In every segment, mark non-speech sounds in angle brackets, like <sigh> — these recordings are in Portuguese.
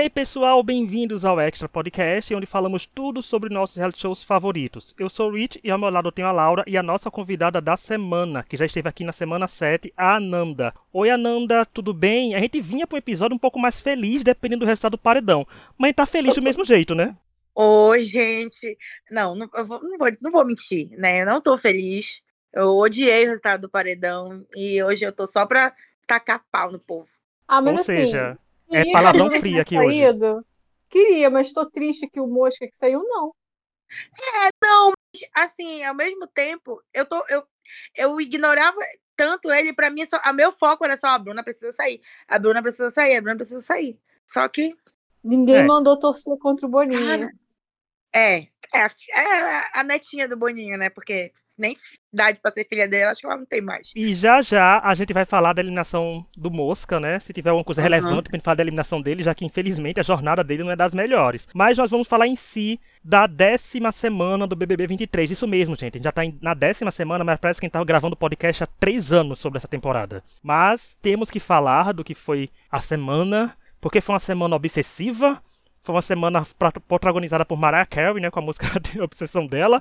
Hey pessoal, bem-vindos ao Extra Podcast, onde falamos tudo sobre nossos reality shows favoritos. Eu sou o Rich e ao meu lado eu tenho a Laura e a nossa convidada da semana, que já esteve aqui na semana 7, a Ananda. Oi Ananda, tudo bem? A gente vinha para um episódio um pouco mais feliz, dependendo do resultado do paredão, mas tá feliz do mesmo jeito, né? Oi, gente. Não, não, eu vou, não, vou, não vou mentir, né? Eu não tô feliz. Eu odiei o resultado do paredão e hoje eu tô só pra tacar pau no povo. Ah, mas Ou assim, seja, é palavrão tivesse aqui hoje. saído. Queria, mas tô triste que o Mosca que saiu, não. Não, mas, assim, ao mesmo tempo, eu tô eu, eu ignorava tanto ele, pra mim, só, a meu foco era só a Bruna precisa sair. A Bruna precisa sair, a Bruna precisa sair. Só que Ninguém É. mandou torcer contra o Boninho. Cara, é, é, é a netinha do Boninho, né? Porque nem idade pra ser filha dela, acho que ela não tem mais. E já já a gente vai falar da eliminação do Mosca, né? Se tiver alguma coisa Aham. relevante pra gente falar da eliminação dele, já que infelizmente a jornada dele não é das melhores. Mas nós vamos falar em si da décima semana do BBB 23. Isso mesmo, gente. A gente já tá na décima semana, mas parece que a gente tava gravando podcast há três anos sobre essa temporada. Mas temos que falar do que foi a semana, porque foi uma semana obsessiva. Foi uma semana protagonizada por Mariah Carey, né? Com a música <laughs> de Obsessão dela.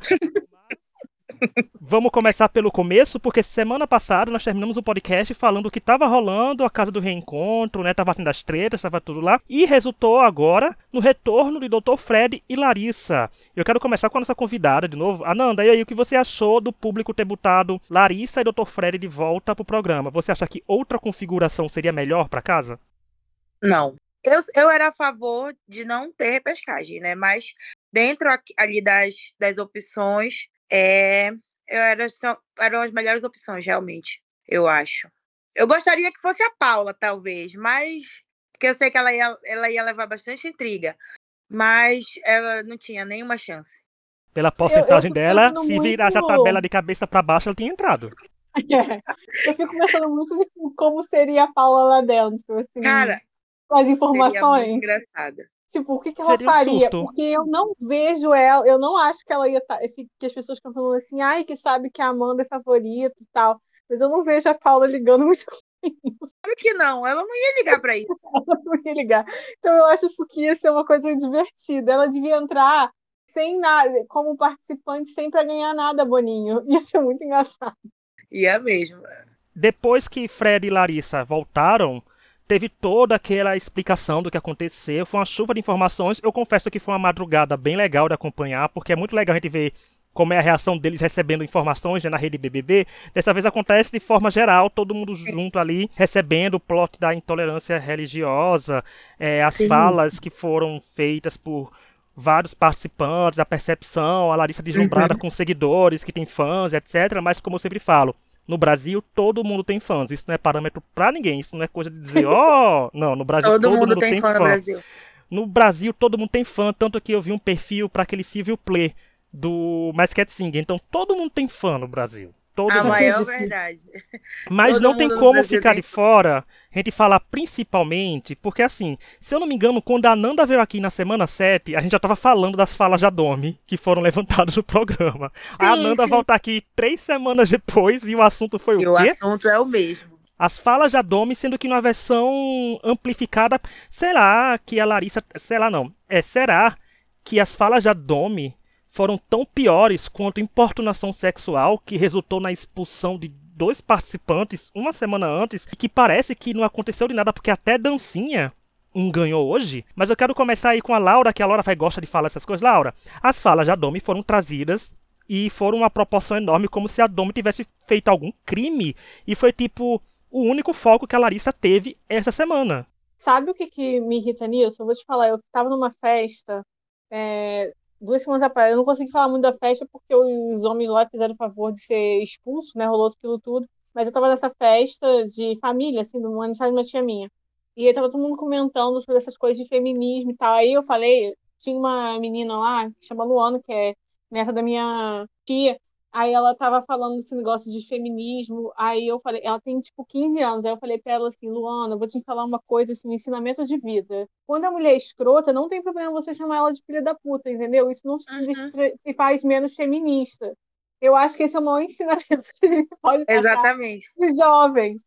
Vamos começar pelo começo, porque semana passada nós terminamos o podcast falando que tava rolando a casa do reencontro, né? Tava tendo as tretas, tava tudo lá. E resultou agora no retorno de Dr. Fred e Larissa. Eu quero começar com a nossa convidada de novo. Ananda, e aí, o que você achou do público ter botado Larissa e Dr. Fred de volta pro programa? Você acha que outra configuração seria melhor pra casa? Não. Eu, eu era a favor de não ter repescagem, né? Mas dentro ali das, das opções, é, eu era, só- eram as melhores opções, realmente, eu acho. Eu gostaria que fosse a Paula, talvez, mas. Porque eu sei que ela ia, ela ia levar bastante intriga. Mas ela não tinha nenhuma chance. Pela porcentagem fico dela, pensando se virasse a muito- tabela de cabeça pra baixo, ela tinha entrado. <laughs> Eu fico pensando muito de como seria a Paula lá dentro, assim, Cara, com as seria muito informações. engraçada. Tipo, o que, que ela Seria um faria? surto. Porque eu não vejo ela, eu não acho que ela ia estar. Que as pessoas ficam falando assim, ai, que sabe que a Amanda é favorita e tal. Mas eu não vejo a Paula ligando muito <laughs> Claro que não, ela não ia ligar pra isso. <laughs> ela não ia ligar. Então eu acho isso que ia ser uma coisa divertida. Ela devia entrar sem nada, como participante, sem pra ganhar nada, Boninho. <laughs> Ia ser muito engraçado. Ia mesmo. depois que Fred e Larissa voltaram, teve toda aquela explicação do que aconteceu. Foi uma chuva de informações. Eu confesso que foi uma madrugada bem legal de acompanhar, porque é muito legal a gente ver como é a reação deles recebendo informações né, na rede BBB. Dessa vez acontece de forma geral, todo mundo junto ali, recebendo o plot da intolerância religiosa, é, as Sim. falas que foram feitas por vários participantes, a percepção, a Larissa deslumbrada com seguidores, que tem fãs, etc. Mas como eu sempre falo, no Brasil todo mundo tem fãs. Isso não é parâmetro pra ninguém. Isso não é coisa de dizer, <laughs> ó, não, no Brasil Todo, mundo, tem fã no Brasil. no Brasil todo mundo tem fã, tanto que eu vi um perfil pra aquele Civil Play do Cat Singer. Então todo mundo tem fã no Brasil. A maior verdade. Mas todo não tem como ficar de fora a gente falar principalmente, porque assim, se eu não me engano, quando a Nanda veio aqui na semana 7, a gente já tava falando das falas da Domi que foram levantadas no programa. a Sim, Nanda sim. volta aqui três semanas depois e o assunto foi E o o quê? assunto é o mesmo. As falas da Domi, sendo que numa versão amplificada, será que a Larissa, sei lá não, é, será que as falas da Domi foram tão piores quanto importunação sexual que resultou na expulsão de dois participantes uma semana antes e que parece que não aconteceu de nada porque até dancinha um ganhou hoje, mas eu quero começar aí com a Laura, que a Laura vai gosta de falar essas coisas. Laura, as falas da Domi foram trazidas e foram uma proporção enorme, como se a Domi tivesse feito algum crime e foi tipo o único foco que a Larissa teve essa semana. Sabe o que, que me irrita nisso? Eu vou te falar, eu tava numa festa é, duas semanas atrás. Eu não consegui falar muito da festa porque os homens lá fizeram o favor de ser expulsos, né? Rolou aquilo tudo. Mas eu tava nessa festa de família, assim, do aniversário de uma tia minha. E aí tava todo mundo comentando sobre essas coisas de feminismo e tal. Aí eu falei, tinha uma menina lá, que chama Luana, que é nessa da minha tia. Aí ela tava falando desse negócio de feminismo. Aí eu falei, ela tem tipo 15 anos. Aí eu falei pra ela assim, Luana, vou te falar uma coisa, assim, um ensinamento de vida. Quando a mulher é escrota, não tem problema você chamar ela de filha da puta, entendeu? Isso não se, Uhum. se faz menos feminista. Eu acho que esse é o maior <laughs> ensinamento que a gente pode passar Exatamente. os jovens.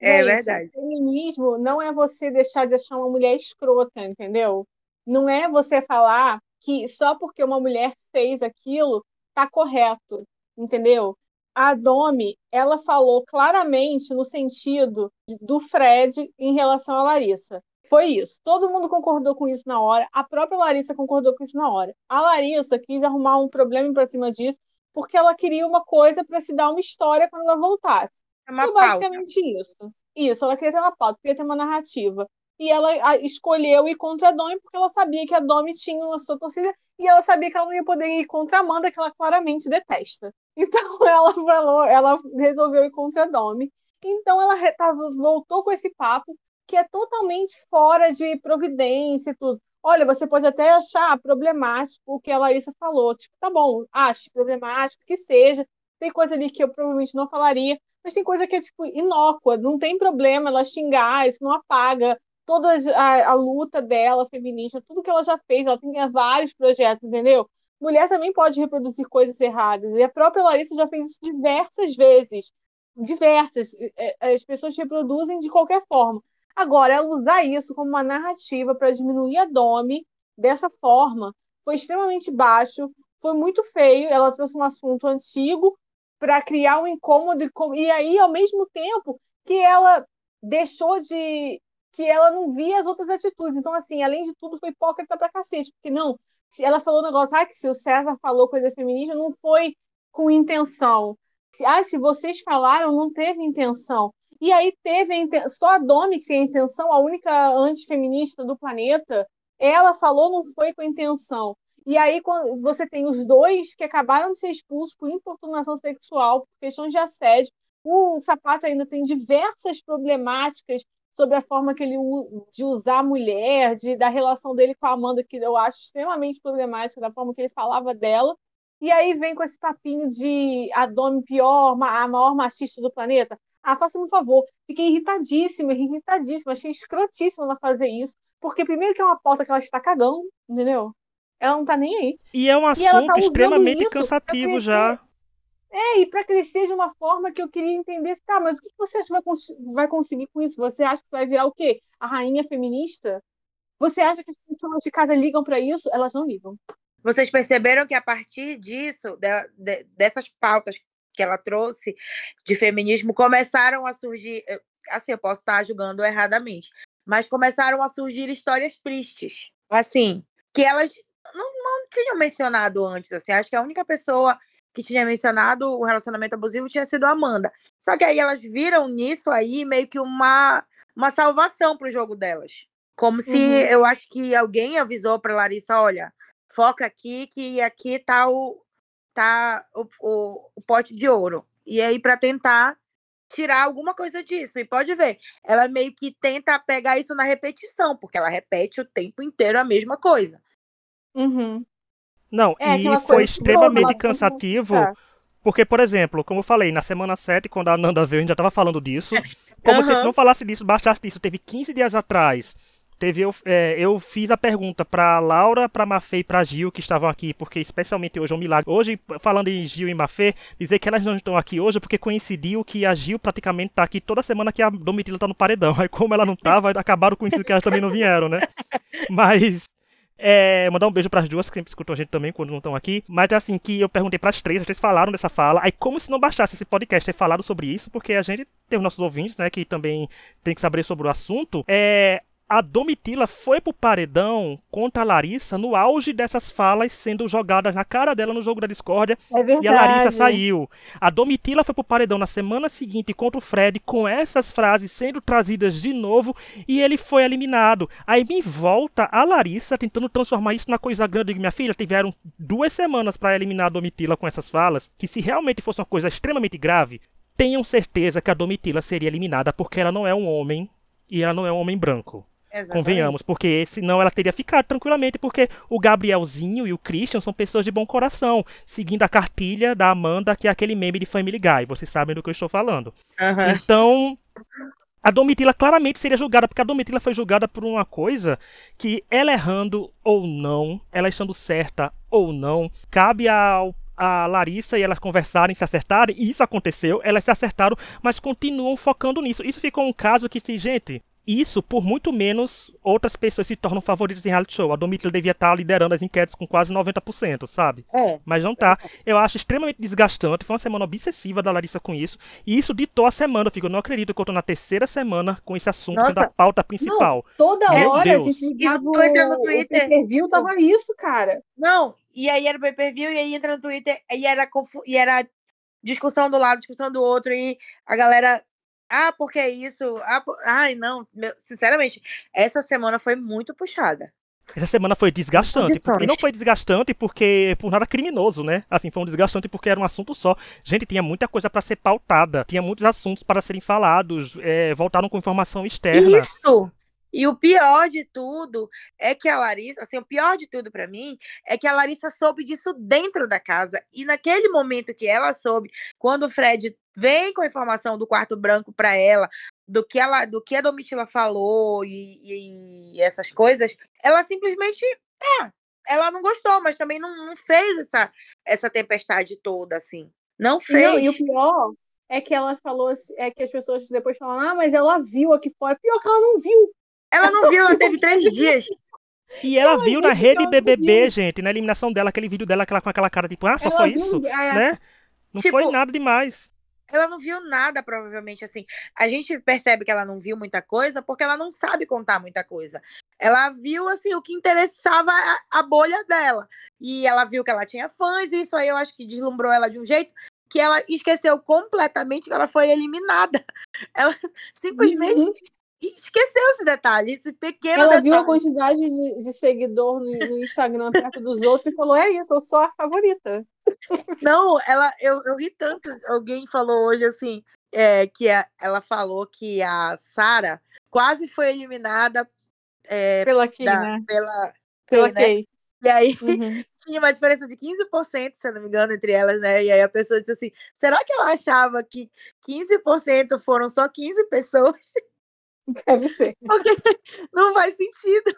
É Gente, verdade. Feminismo não é você deixar de achar uma mulher escrota, entendeu? Não é você falar que só porque uma mulher fez aquilo tá correto, entendeu? A Domi, ela falou claramente no sentido do Fred em relação à Larissa. Foi isso. Todo mundo concordou com isso na hora. A própria Larissa concordou com isso na hora. A Larissa quis arrumar um problema para cima disso porque ela queria uma coisa para se dar uma história quando ela voltasse. É uma Foi pauta. basicamente isso. Isso, ela queria ter uma pauta, queria ter uma narrativa. E ela escolheu ir contra a Domi porque ela sabia que a Domi tinha uma sua torcida e ela sabia que ela não ia poder ir contra a Amanda, que ela claramente detesta. Então <laughs> ela falou, ela resolveu ir contra a Domi. Então ela tava- voltou com esse papo que é totalmente fora de providência e tudo. Olha, você pode até achar problemático o que a Larissa falou. Tipo, tá bom, ache problemático que seja. Tem coisa ali que eu provavelmente não falaria, mas tem coisa que é, tipo, inócua. Não tem problema ela xingar, isso não apaga toda a, a luta dela feminista, tudo que ela já fez. Ela tem vários projetos, entendeu? Mulher também pode reproduzir coisas erradas. E a própria Larissa já fez isso diversas vezes. Diversas. É, As pessoas reproduzem de qualquer forma. Agora, ela usar isso como uma narrativa para diminuir a Domi dessa forma foi extremamente baixo, foi muito feio. Ela trouxe um assunto antigo para criar um incômodo e aí, ao mesmo tempo, que ela deixou de. que ela não via as outras atitudes. Então, assim, além de tudo, foi hipócrita pra cacete, porque não. Se ela falou um negócio, ah, que se o César falou coisa feminista, não foi com intenção. Se, ah, se vocês falaram, não teve intenção. E aí teve a inten- só a Domi que tem a intenção, a única antifeminista do planeta, ela falou não foi com intenção. E aí quando você tem os dois que acabaram de ser expulsos por importunação sexual, por questões de assédio, o Sapato ainda tem diversas problemáticas sobre a forma que ele de usar a mulher, de, da relação dele com a Amanda, que eu acho extremamente problemática, da forma que ele falava dela. E aí vem com esse papinho de a Domi pior, a maior machista do planeta. Ah, faça-me um favor. Fiquei irritadíssima, irritadíssima. Achei escrotíssima ela fazer isso. Porque, primeiro, que é uma pauta que ela está cagando, entendeu? Ela não tá nem aí. E é um ela assunto tá extremamente cansativo já. É, e para crescer de uma forma que eu queria entender. Tá, mas o que você acha que vai, cons- vai conseguir com isso? Você acha que vai virar o quê? A rainha feminista? Você acha que as pessoas de casa ligam para isso? Elas não ligam. Vocês perceberam que a partir disso, de- de- dessas pautas que ela trouxe de feminismo, começaram a surgir. Assim, eu posso estar julgando erradamente, mas começaram a surgir histórias tristes. Assim, que elas não, não tinham mencionado antes. Assim, acho que a única pessoa que tinha mencionado o relacionamento abusivo tinha sido a Amanda. Só que aí elas viram nisso aí meio que uma, uma salvação para o jogo delas. Como se Uhum. eu acho que alguém avisou para Larissa, olha, foca aqui que aqui tá o tá o, o, o pote de ouro. E aí para tentar tirar alguma coisa disso. E pode ver, ela meio que tenta pegar isso na repetição, porque ela repete o tempo inteiro a mesma coisa. Uhum. Não, É, e foi extremamente cansativo. Tá. Porque, por exemplo, como eu falei, na semana 7, quando a Nanda veio, a gente já tava falando disso. Como se Aham. não falasse disso, bastasse disso. Teve 15 dias atrás. Teve, eu, é, eu fiz a pergunta pra Laura, pra Mafê e pra Gil, que estavam aqui, porque especialmente hoje é um milagre. Hoje, falando em Gil e Mafê, dizer que elas não estão aqui hoje porque coincidiu que a Gil praticamente tá aqui toda semana que a Domitila tá no paredão. <laughs> Aí, como ela não tava, acabaram coincidindo que elas também não vieram, né? <laughs> Mas. É, mandar um beijo pras duas que sempre escutam a gente também quando não estão aqui. Mas assim, que eu perguntei pras três, as três falaram dessa fala. Aí, como se não bastasse esse podcast ter falado sobre isso, porque a gente tem os nossos ouvintes, né, que também tem que saber sobre o assunto. É. A Domitila foi pro paredão contra a Larissa no auge dessas falas sendo jogadas na cara dela no jogo da discórdia É verdade. e a Larissa saiu. A Domitila foi pro paredão na semana seguinte contra o Fred com essas frases sendo trazidas de novo e ele foi eliminado. Aí me volta a Larissa tentando transformar isso na coisa grande. Minha filha, tiveram duas semanas pra eliminar a Domitila com essas falas. Que se realmente fosse uma coisa extremamente grave, tenham certeza que a Domitila seria eliminada porque ela não é um homem e ela não é um homem branco. Exatamente. Convenhamos, porque senão ela teria ficado tranquilamente, porque o Gabrielzinho e o Christian são pessoas de bom coração, seguindo a cartilha da Amanda, que é aquele meme de Family Guy. Vocês sabem do que eu estou falando. Aham. Então, a Domitila claramente seria julgada, porque a Domitila foi julgada por uma coisa que ela errando ou não, ela estando certa ou não, cabe ao, a Larissa e elas conversarem, se acertarem, e isso aconteceu, elas se acertaram, mas continuam focando nisso. Isso ficou um caso que, se, gente, isso, por muito menos, outras pessoas se tornam favoritas em reality show. A Domitila devia estar liderando as enquetes com quase 90%, sabe? É. Mas não tá. Eu acho extremamente desgastante. Foi uma semana obsessiva da Larissa com isso. E isso ditou a semana. Eu fico, não acredito que eu tô na terceira semana com esse assunto Nossa. sendo a pauta principal. Toda Meu hora Deus. a gente ligava tu entra no o- Twitter, O pay-per-view tava isso, cara. Não, e aí era pay-per-view, e aí entra no Twitter, e era, confu- e era discussão do lado, discussão do outro, e a galera. Ah, porque é isso? Ah, po- Ai, não. meu- sinceramente, essa semana foi muito puxada. Essa semana foi desgastante. E não foi desgastante porque por nada criminoso, né? Assim, foi um desgastante porque era um assunto só. Gente, tinha muita coisa pra ser pautada. Tinha muitos assuntos para serem falados. É, voltaram com informação externa. Isso! E o pior de tudo é que a Larissa, assim, o pior de tudo pra mim é que a Larissa soube disso dentro da casa. E naquele momento que ela soube, quando o Fred vem com a informação do quarto branco pra ela, do que ela, do que a Domitila falou e, e essas coisas, ela simplesmente, tá, ela não gostou, mas também não, não fez essa, essa tempestade toda, assim. Não fez. não, e o pior é que ela falou, é que as pessoas depois falam, ah, mas ela viu aqui fora. Pior que ela não viu. Ela não viu, ela teve três dias. E ela viu na rede BBB, viu. gente, na eliminação dela, aquele vídeo dela aquela, com aquela cara tipo, ah, só Ela foi viu, isso? é, Né? Não Tipo, foi nada demais. ela não viu nada, provavelmente, assim. A gente percebe que ela não viu muita coisa porque ela não sabe contar muita coisa. Ela viu, assim, o que interessava a, a bolha dela. E ela viu que ela tinha fãs, e isso aí eu acho que deslumbrou ela de um jeito que ela esqueceu completamente que ela foi eliminada. <laughs> Ela simplesmente Uhum. Esqueceu esse detalhe, esse pequeno Ela viu a detalhe. quantidade de, de seguidor no, no Instagram perto dos outros e falou: é isso, eu sou a favorita. <laughs> Não, ela, eu, eu ri tanto. Alguém falou hoje assim, é, que a- ela falou que a Sara quase foi eliminada é, Pela Kim, da- né? pela Pela Kay, né? Kay. E aí <laughs> Uhum. tinha uma diferença de 15%, se eu não me engano, entre elas, né? E aí a pessoa disse assim: será que ela achava que 15% foram só 15 pessoas? <laughs> Deve ser. Porque <laughs> não faz sentido.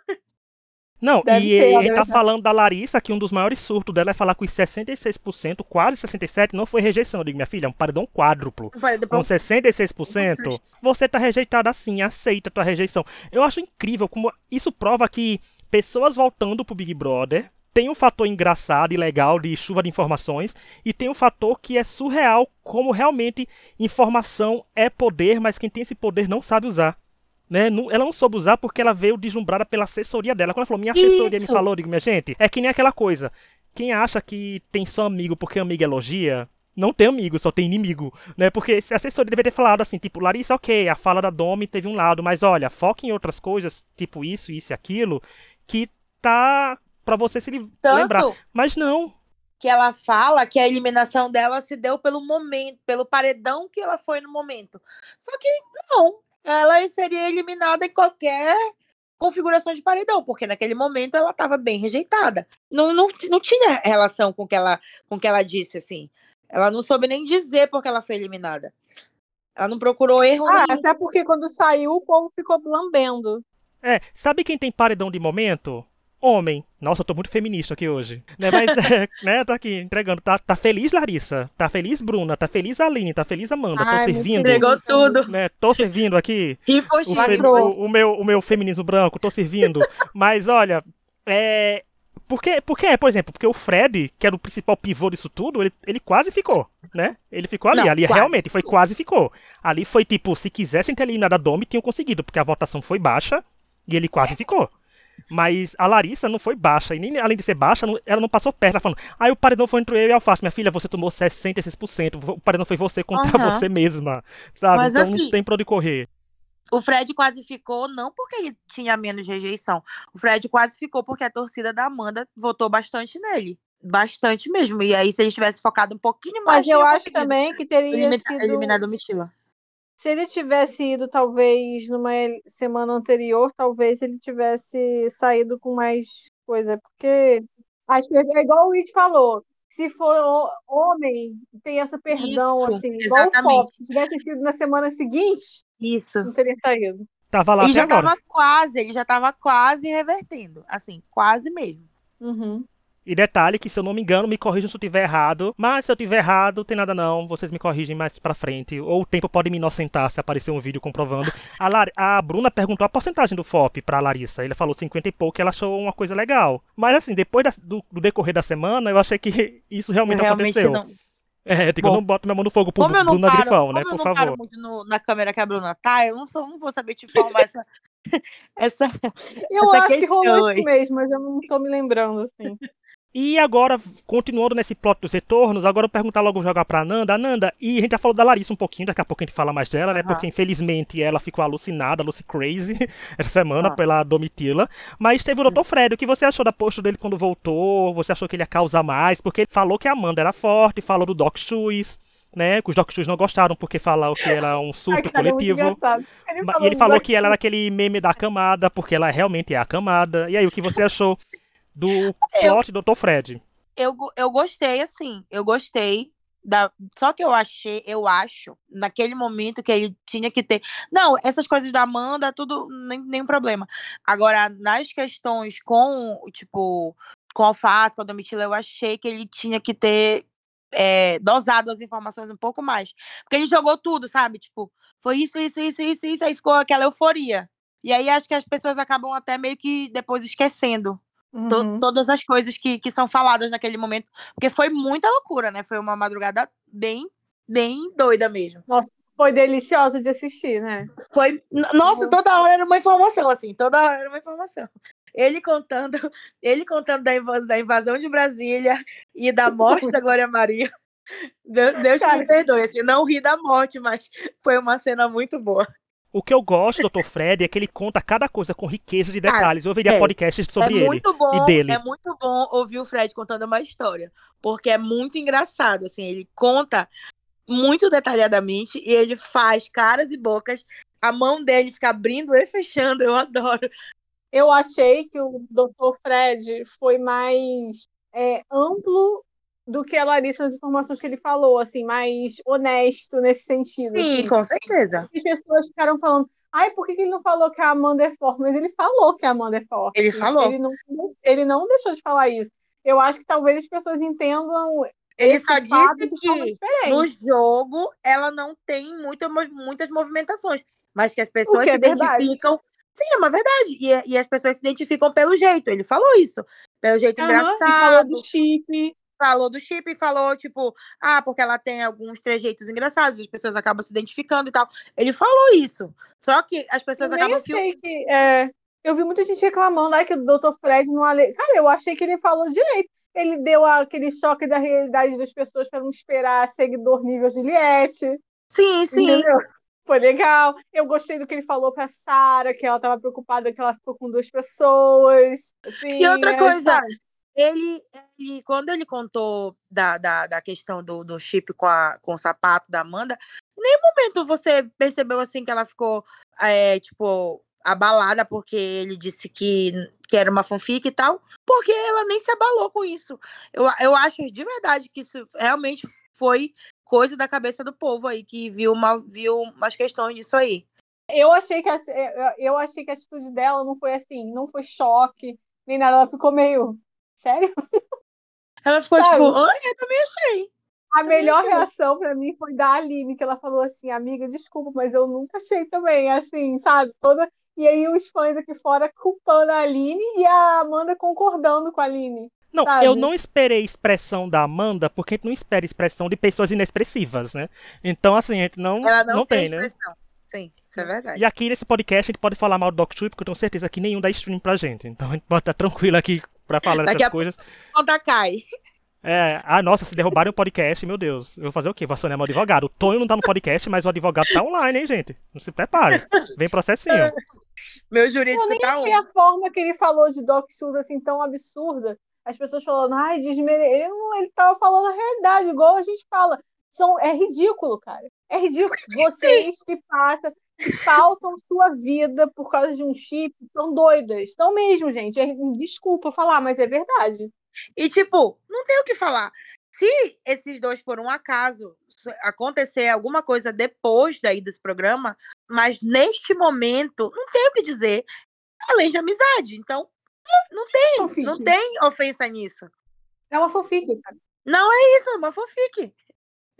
Não, Deve e ser, ele tá ser. falando da Larissa que um dos maiores surtos dela é falar que os 66%, quase 67%, não foi rejeição. Eu digo, minha filha, é um paredão quádruplo. Falei, Com depois, 66%, você tá rejeitada assim, aceita a tua rejeição. Eu acho incrível como isso prova que pessoas voltando pro Big Brother tem um fator engraçado e legal de chuva de informações e tem um fator que é surreal como realmente informação é poder, mas quem tem esse poder não sabe usar. Né? Não- Ela não soube usar porque ela veio deslumbrada pela assessoria dela. Quando ela falou, minha assessoria me Isso. falou, eu digo, minha gente, é que nem aquela coisa. Quem acha que tem só amigo porque amigo elogia, não tem amigo, só tem inimigo, né? Porque esse assessor deveria ter falado assim, tipo, Larissa, ok, a fala da Domi teve um lado, mas olha, foca em outras coisas, tipo isso, isso e aquilo, que tá pra você se li- lembrar. tanto Mas não. que ela fala que a eliminação dela se deu pelo momento, pelo paredão que ela foi no momento. Só que não, ela seria eliminada em qualquer configuração de paredão, porque naquele momento ela estava bem rejeitada. Não, não, não tinha relação com o que ela, com o que ela disse, assim. Ela não soube nem dizer porque ela foi eliminada. Ela não procurou erro Ah, nenhum. até porque quando saiu, o povo ficou lambendo. É, sabe quem tem paredão de momento? Homem. Nossa, eu tô muito feminista aqui hoje. Né, mas, <laughs> é, né, tô aqui entregando. Tá, tá feliz Larissa? Tá feliz Bruna? Tá feliz Aline? Tá feliz Amanda? Tô Ai, muito servindo. Entregou tudo. Né, tô servindo aqui. E o, foi fe- Lacrou. o- o meu, o meu feminismo branco, tô servindo. Mas olha, é. Porque, porque é, por exemplo, porque o Fred, que era o principal pivô disso tudo, ele, ele quase ficou, né? Ele ficou ali. Não, ali quase realmente foi quase ficou. Ali foi tipo, se quisessem ter eliminado a Domi, tinham conseguido, porque a votação foi baixa e ele quase ficou. Mas a Larissa não foi baixa, e nem além de ser baixa, não- ela não passou perto. Ela falando, aí o paredão foi entre eu e a Alface. Minha filha, você tomou 66%, o paredão foi você contra Aham. você mesma, sabe? Mas então não assim, tem pra onde correr. O Fred quase ficou, não porque ele tinha menos rejeição. O Fred quase ficou porque a torcida da Amanda votou bastante nele. Bastante mesmo. E aí, se ele tivesse focado um pouquinho mais. Mas eu acho também que teria elimina- sido. eliminar a Domitila. Se ele tivesse ido, talvez, numa semana anterior, talvez ele tivesse saído com mais coisa. Porque as pessoas, é igual o Luiz falou. Se for ho- homem, tem essa perdão, Isso, assim, igual o exatamente. Fox. Se tivesse sido na semana seguinte, Isso. não teria saído. Tava lá Ele até já agora. tava quase, ele já tava quase revertendo. Assim, quase mesmo. Uhum. E detalhe que, se eu não me engano, me corrijam se eu tiver errado. Mas se eu tiver errado, tem nada não. Vocês me corrigem mais pra frente. Ou o tempo pode me inocentar se aparecer um vídeo comprovando. A, Lar a Bruna perguntou a porcentagem do FOP pra Larissa. Ele falou 50 e pouco, ela achou uma coisa legal. Mas assim, depois da, do, do, decorrer da semana, eu achei que <laughs> isso realmente, realmente aconteceu. Não... É, digo, Bom, eu não boto minha mão no fogo pro Bruna paro, Grifão, né? Por favor. eu não muito no, na câmera que a Bruna tá, eu não, sou, não vou saber te falar essa, <laughs> essa. Eu essa acho que rolou isso mesmo, mas eu não tô me lembrando, assim. <laughs> E agora, continuando nesse plot dos retornos, agora eu perguntar logo jogar pra Nanda. Nanda, e a gente já falou da Larissa um pouquinho, daqui a pouco a gente fala mais dela, né? Porque infelizmente ela ficou alucinada, Lucy Crazy, <laughs> essa semana uhum. pela Domitila. Mas teve o Dr. Fred, o que você achou da posta dele quando voltou? Você achou que ele ia causar mais? Porque ele falou que a Amanda era forte, falou do Doc Shoes né? Que os Doc Shoes não gostaram porque falaram que era um <laughs> surto Ai, cara, é coletivo. É ele e ele falou que ela era aquele meme da camada, porque ela realmente é a camada. E aí, o que você achou <laughs> do plot eu, do Dr. Fred. Eu, eu gostei, assim, eu gostei. Da... Só que eu achei, eu acho, naquele momento que ele tinha que ter. Não, essas coisas da Amanda, tudo, nem, nenhum problema. Agora, nas questões com, tipo, com alface, com a Domitila, eu achei que ele tinha que ter é, dosado as informações um pouco mais. Porque ele jogou tudo, sabe? Tipo, foi isso, isso, isso, isso, isso, aí ficou aquela euforia. E aí acho que as pessoas acabam até meio que depois esquecendo Uhum. To, todas as coisas que, que são faladas naquele momento. Porque foi muita loucura, né? Foi uma madrugada bem, bem doida mesmo. Nossa, foi delicioso de assistir, né? Foi. Nossa, toda hora era uma informação, assim, toda hora era uma informação. Ele contando, <laughs> ele contando da invasão, da invasão de Brasília e da morte da Glória Maria. Deus, Deus me perdoe, assim, não ri da morte, mas foi uma cena muito boa. O que eu gosto do Dr. Fred é que ele conta cada coisa com riqueza de detalhes. eu veria é, podcasts sobre é ele bom, e dele. É muito bom ouvir o Fred contando uma história, porque é muito engraçado. Assim, ele conta muito detalhadamente e ele faz caras e bocas. A mão dele fica abrindo e fechando. Eu adoro. Eu achei que o Dr. Fred foi mais é, amplo do que a Larissa nas informações que ele falou, assim, mais honesto nesse sentido. Sim, assim. com certeza. As pessoas ficaram falando, ai, por que, ele não falou que a Amanda é forte? Mas ele falou que a Amanda é forte. Ele falou. Ele não, ele não deixou de falar isso. Eu acho que talvez as pessoas entendam. Ele só disse que no jogo ela não tem muita, muitas movimentações, mas que as pessoas se é identificam. Sim, é uma verdade. E, e, as pessoas se identificam pelo jeito. Ele falou isso. Pelo jeito uhum, engraçado. Ele falou do chip falou do chip e falou, tipo, ah, porque ela tem alguns trejeitos engraçados, as pessoas acabam se identificando e tal. Ele falou isso. Só que as pessoas eu acabam. Achei que, é, eu vi muita gente reclamando ah, que o Dr. Fred não. Ale... Cara, eu achei que ele falou direito. Ele deu aquele choque da realidade das pessoas para não esperar seguidor nível Juliette. Sim, sim. Entendeu? Foi legal. Eu gostei do que ele falou pra Sara, que ela estava preocupada que ela ficou com duas pessoas. Assim, e outra coisa, ele, ele, quando ele contou da, da, da questão do, do chip com, a, com o sapato da Amanda, em nenhum momento você percebeu assim que ela ficou, é, tipo, abalada porque ele disse que, que era uma fanfic e tal, porque ela nem se abalou com isso. Eu, eu acho de verdade que isso realmente foi coisa da cabeça do povo aí, que viu, uma, viu umas questões disso aí. Eu achei que a, eu achei que a atitude dela não foi assim, não foi choque, nem nada, ela ficou meio Sério? Ela ficou Sabe? tipo, oi, eu também achei. A também melhor achei. reação para mim foi da Aline, que ela falou assim, amiga, desculpa, mas eu nunca achei também, assim, sabe? Toda... E aí os fãs aqui fora culpando a Aline e a Amanda concordando com a Aline. Não, sabe? eu não esperei expressão da Amanda, porque a gente não espera expressão de pessoas inexpressivas, né? Então, assim, a gente não, Ela não, não tem, tem né? Sim, isso é verdade. E aqui nesse podcast a gente pode falar mal do Doc porque eu tenho certeza que nenhum dá stream pra gente. Então a gente pode estar tranquilo aqui pra falar Daqui essas coisas. Conta cai. É, ah, nossa, se derrubarem o podcast, meu Deus, eu vou fazer o quê? Vou acionar meu advogado. O Tonho não tá no podcast, mas o advogado tá online, hein, gente? Não se prepare. Vem processinho. Meu jurídico eu nem tá achei a forma que ele falou de Doc Shoes assim tão absurda. As pessoas falando, ai, desmere... ele, não, ele tava falando a realidade, igual a gente fala. São, é ridículo, cara. É ridículo. Vocês que passam, que faltam sua vida por causa de um chip, estão doidas. Estão mesmo, gente. É, desculpa falar, mas é verdade. E, tipo, não tem o que falar. Se esses dois, por um acaso, acontecer alguma coisa depois daí desse programa, mas neste momento, não tem o que dizer, além de amizade. Então, não tem, não tem ofensa nisso. É uma fanfic, cara. Não é isso, é uma fanfic.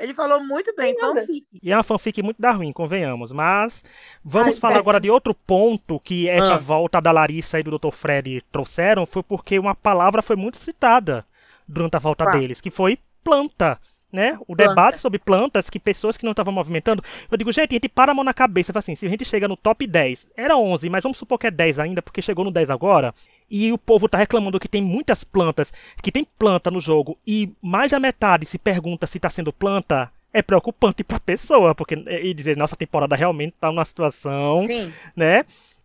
Ele falou muito bem, Tem nada. fanfic. E é uma fanfic muito da ruim, convenhamos. Mas vamos Ai, falar agora de outro ponto que essa Ah. volta da Larissa e do Dr. Fred trouxeram. Foi porque uma palavra foi muito citada durante a volta Qual? deles, que foi planta. Né? O Planta. debate sobre plantas que pessoas que não estavam movimentando. Eu digo, gente, a gente para a mão na cabeça. Assim, se a gente chega no top 10, era 11, mas vamos supor que é 10 ainda, porque chegou no 10 agora. E o povo tá reclamando que tem muitas plantas, que tem planta no jogo, e mais da metade se pergunta se tá sendo planta, é preocupante pra pessoa, porque e dizer, nossa temporada realmente tá numa situação, Sim. né?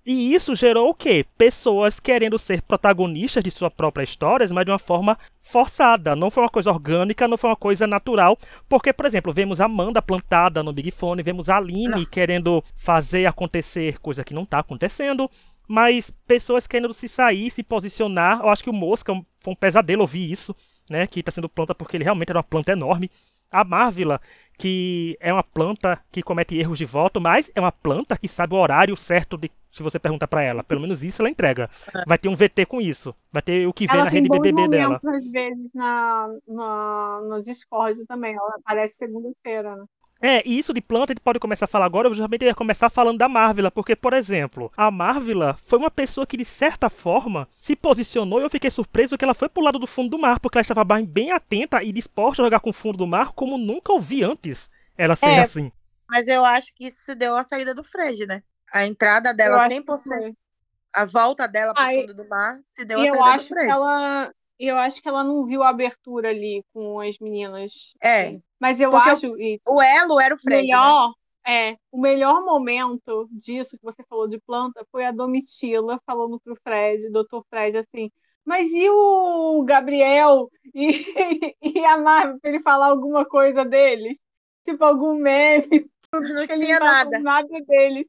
E isso gerou o quê? Pessoas querendo ser protagonistas de sua própria história, mas de uma forma forçada. Não foi uma coisa orgânica, não foi uma coisa natural. Porque, por exemplo, vemos Amanda plantada no Big Fone, vemos a Aline Nossa. querendo fazer acontecer coisa que não tá acontecendo. Mas pessoas querendo se sair, se posicionar. Eu acho que o Mosca foi um pesadelo ouvir isso, né? Que tá sendo planta porque ele realmente era uma planta enorme. A Marvila, que é uma planta que comete erros de voto, mas é uma planta que sabe o horário certo de se você perguntar pra ela. Pelo <laughs> menos isso ela entrega. Vai ter um VT com isso. Vai ter o que vê Ela na rede BBB dela. momentos, às vezes, na, na, no Discord também. Ela aparece segunda-feira, né? É, e isso de planta a gente pode começar a falar agora, eu justamente ia começar falando da Marvila, porque, por exemplo, a Marvila foi uma pessoa que, de certa forma, se posicionou e eu fiquei surpreso que ela foi pro lado do fundo do mar, porque ela estava bem- atenta e disposta a jogar com o fundo do mar como nunca ouvi antes ela ser É, assim. Mas eu acho que isso se deu a saída do Fred, né? A entrada dela acho que 100%, foi. a volta dela Ah, e- fundo do mar se deu E a eu acho que ela. Eu acho que ela não viu a abertura ali com as meninas. É. assim. Mas eu Porque acho, O elo era o o Fred, né? melhor, é, o melhor momento disso que você falou de planta foi a Domitila falando pro Fred, Dr. Fred, assim, mas e o Gabriel e, <laughs> e a Marvel pra ele falar alguma coisa deles? Tipo, algum meme, Não tinha nada. nada deles.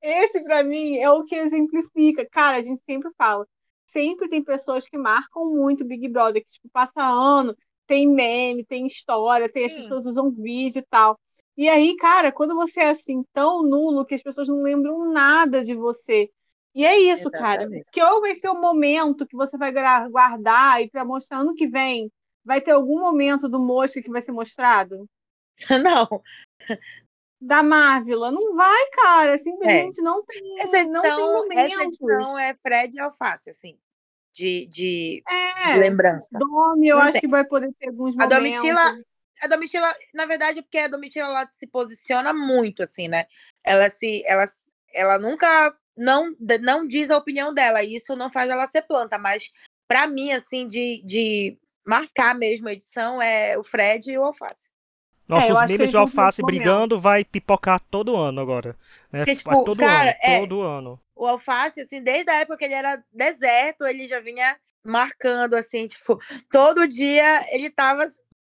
Esse, pra mim, é o que exemplifica. Cara, a gente sempre fala. Sempre tem pessoas que marcam muito Big Brother, que tipo, passa ano, tem meme, tem história, tem, as Sim. pessoas usam vídeo e tal. E aí, cara, quando você é assim tão nulo que as pessoas não lembram nada de você. E é isso, cara. Exatamente. Que ou vai ser o momento que você vai guardar e pra mostrar ano que vem, vai ter algum momento do Mosca que vai ser mostrado? <laughs> Não. Da Marvel. Não vai, cara. Simplesmente não tem. Essa não tem edição, momentos. essa edição é Fred e Alface, assim. De, de, É, de lembrança. Domi, eu Não acho tem. que vai poder ter alguns A momentos. Domitila, a Domitila, na verdade, é porque a Domitila ela se posiciona muito, assim, né? Ela se. Ela, ela nunca não, não diz a opinião dela. E isso não faz ela ser planta, mas pra mim, assim, de, de marcar mesmo a edição é o Fred e o Alface. Nossos eu acho que memes de alface brigando vai pipocar todo ano agora. Né? Porque, Vai tipo, todo cara, ano, é- todo ano. O Alface, assim, desde a época que ele era deserto, ele já vinha marcando, assim, tipo, todo dia ele tava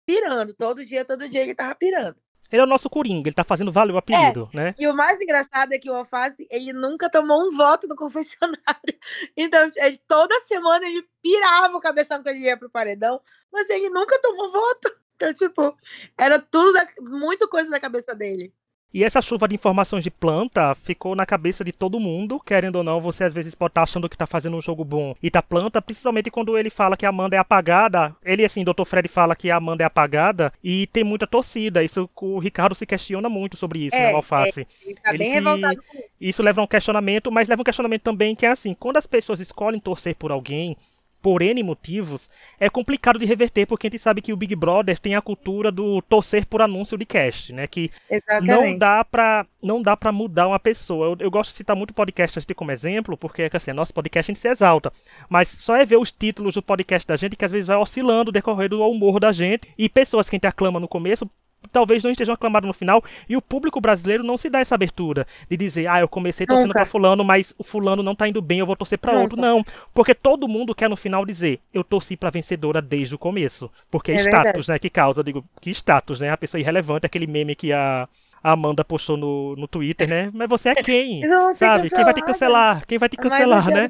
pirando. Todo dia, todo dia ele tava pirando. Ele é o nosso Coringa, ele tá fazendo valer o apelido, né? E o mais engraçado é que o Alface, ele nunca tomou um voto no <laughs> confessionário. Então, ele- toda semana ele pirava o cabeção quando ele ia pro paredão, mas ele nunca tomou voto. Então, tipo, era tudo, da- muito coisa da cabeça dele. E essa chuva de informações de planta ficou na cabeça de todo mundo, querendo ou não, você às vezes pode estar achando que tá fazendo um jogo bom e tá planta, principalmente quando ele fala que a Amanda é apagada. Ele, assim, Dr. Fred fala que a Amanda é apagada e tem muita torcida. Isso o Ricardo se questiona muito sobre isso, É, né, o Alface. Ele tá Ele bem se- revoltado com isso. Isso leva a um questionamento, mas leva um questionamento também que é assim, quando as pessoas escolhem torcer por alguém, por N motivos, é complicado de reverter, porque a gente sabe que o Big Brother tem a cultura do torcer por anúncio de cast, né? Que Exatamente. não dá pra não dá para mudar uma pessoa. Eu, eu gosto de citar muito podcast a gente como exemplo, porque assim, nosso podcast a gente se exalta, mas só é ver os títulos do podcast da gente que às vezes vai oscilando decorrer do humor da gente e pessoas que a gente aclama no começo talvez não estejam aclamados no final e o público brasileiro não se dá essa abertura de dizer, ah, eu comecei torcendo Nunca. pra fulano, mas o fulano não tá indo bem, eu vou torcer pra Nunca. outro. Não, porque todo mundo quer no final dizer, eu torci pra vencedora desde o começo, porque é, É status, verdade. né, que causa, eu digo, que status, né, a pessoa irrelevante, aquele meme que a Amanda postou no, no Twitter, né? Mas você é quem? <laughs> Sabe? Quem vai te cancelar? Quem vai te cancelar, né?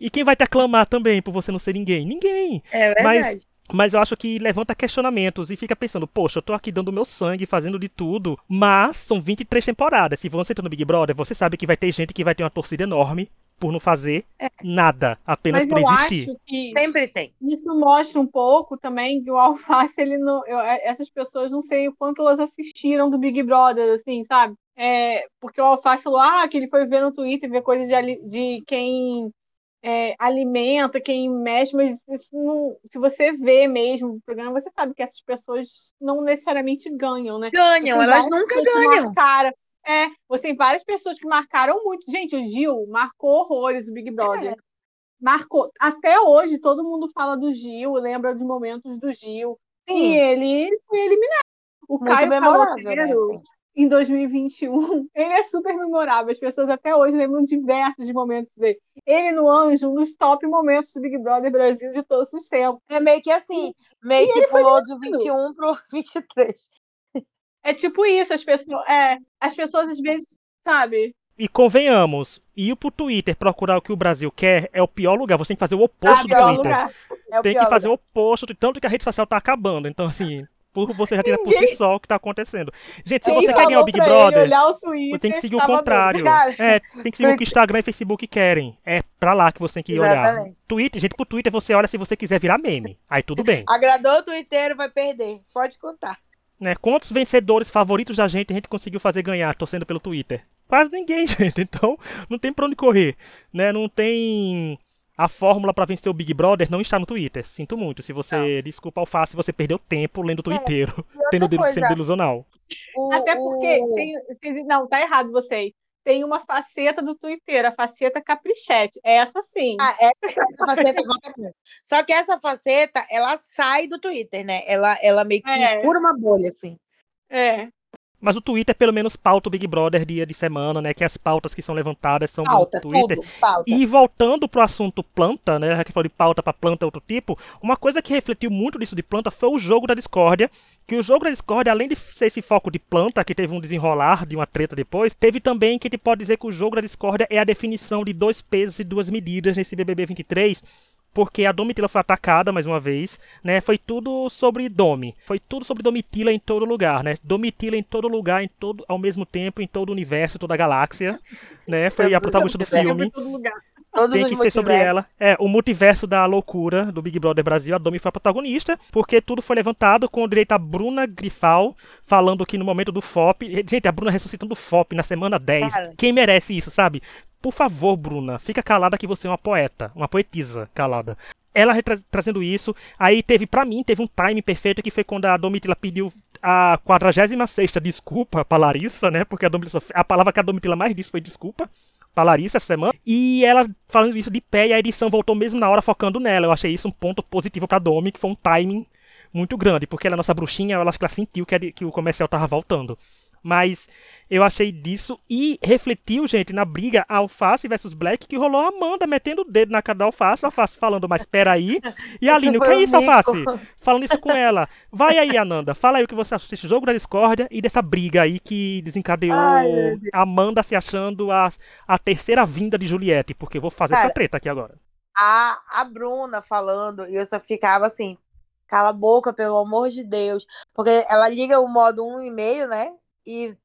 E quem vai te aclamar também por você não ser ninguém? Ninguém. É verdade. Mas, mas eu acho que levanta questionamentos e fica pensando, poxa, eu tô aqui dando meu sangue, fazendo de tudo, mas são 23 temporadas. Se você entra no Big Brother, você sabe que vai ter gente que vai ter uma torcida enorme por não fazer nada, apenas Mas por eu existir. acho que Sempre tem. isso mostra um pouco também que o Alface, ele não. eu- é, essas pessoas não sei o quanto elas assistiram do Big Brother, assim, sabe? É, porque o Alface falou ah, que ele foi ver no Twitter, ver coisas de, de quem é, alimenta, quem mexe, mas isso não, se você vê mesmo o programa, você sabe que essas pessoas não necessariamente ganham, né? Ganham, elas nunca ganham. Marcaram, é, você tem várias pessoas que marcaram muito. Gente, o Gil marcou horrores o Big Brother. É. Marcou. Até hoje, todo mundo fala do Gil, lembra dos momentos do Gil. E Sim, ele foi eliminado. O muito Caio memorável, né? Em 2021, <laughs> ele é super memorável. As pessoas até hoje lembram diversos momentos dele. Ele no Anjo, um dos top momentos do Big Brother Brasil de todos os tempos. É meio que assim, meio E que pulou do 21 pro <laughs> 23. É tipo isso, as pessoas, é, as pessoas às vezes, sabe? E convenhamos, ir pro Twitter procurar o que o Brasil quer é o pior lugar. Você tem que fazer o oposto do pior Twitter. lugar. É o Tem pior que fazer lugar. o oposto, tanto que a rede social tá acabando. Então, assim, por você já ter por si Ninguém- só o que tá acontecendo. Gente, se Quem você quer ganhar o Big ele Brother, olhar Twitter, você tem que seguir o contrário. É, tem que seguir o que Instagram e Facebook querem. É pra lá que você tem que olhar. Exatamente. Twitter, gente, pro Twitter você olha se você quiser virar meme. Aí tudo bem. Agradou o Twitter, vai perder. Pode contar. Né? Quantos vencedores favoritos da gente a gente conseguiu fazer ganhar torcendo pelo Twitter? Quase ninguém, <laughs> gente. Então, não tem pra onde correr. Né? Não tem. A fórmula pra vencer o Big Brother não está no Twitter. Sinto muito. Se você. Desculpa ao fácil, você perdeu tempo lendo o Twitteiro. tendo outra sendo coisa. delusional. O- Até porque o- tem, não, tá errado vocês. Tem uma faceta do Twitter, a faceta caprichete. Essa sim. Ah, é, essa faceta volta. Só que essa faceta, ela sai do Twitter, né? Ela, ela meio que É. fura uma bolha, assim. É. Mas o Twitter pelo menos pauta o Big Brother dia de semana, né? Que as pautas que são levantadas são Pauta, do Twitter. tudo, pauta. E voltando pro assunto planta, né? Já que falou de pauta pra planta outro tipo, uma coisa que refletiu muito disso de planta foi o jogo da discórdia. Que o jogo da discórdia, além de ser esse foco de planta, que teve um desenrolar de uma treta depois, teve também que a gente pode dizer que o jogo da discórdia é a definição de dois pesos e duas medidas nesse BBB 23. Porque a Domitila foi atacada mais uma vez, né? Foi tudo sobre Domi. Foi tudo sobre Domitila em todo lugar, né? Domitila em todo lugar, em todo, ao mesmo tempo, em todo o universo, toda a galáxia, né? Foi a protagonista do filme. Todos tem que ser sobre ela. É, o multiverso da loucura do Big Brother Brasil, a Domi foi a protagonista, porque tudo foi levantado com direito a Bruna Grifal falando que no momento do FOP. Gente, a Bruna ressuscitando o FOP na semana 10. Cara. Quem merece isso, sabe? Por favor, Bruna, fica calada que você é uma poeta, uma poetisa calada. Ela retra- trazendo isso, aí teve, pra mim, teve um time perfeito que foi quando a Domitila pediu a 46 desculpa pra Larissa, né? Porque a Domitila, a palavra que a Domitila mais disse foi desculpa pra Larissa essa semana. E ela falando isso de pé e a edição voltou mesmo na hora focando nela. Eu achei isso um ponto positivo pra Domi, que foi um timing muito grande, porque ela é nossa bruxinha, que ela sentiu que, a que o comercial tava voltando. Mas eu achei disso e refletiu, gente, na briga Alface versus Black, que rolou a Amanda metendo o dedo na cara da Alface, Alface falando, mas peraí. E a Aline, o que é isso. Alface? Falando isso com ela. Vai aí, Ananda, fala aí o que você acha desse jogo da discórdia e dessa briga aí que desencadeou Ai, Amanda se achando a, a terceira vinda de Juliette, porque eu vou fazer essa Cara, treta aqui agora. A, a Bruna falando, e eu só ficava assim, cala a boca, pelo amor de Deus. Porque ela liga o modo 1,5, né? E,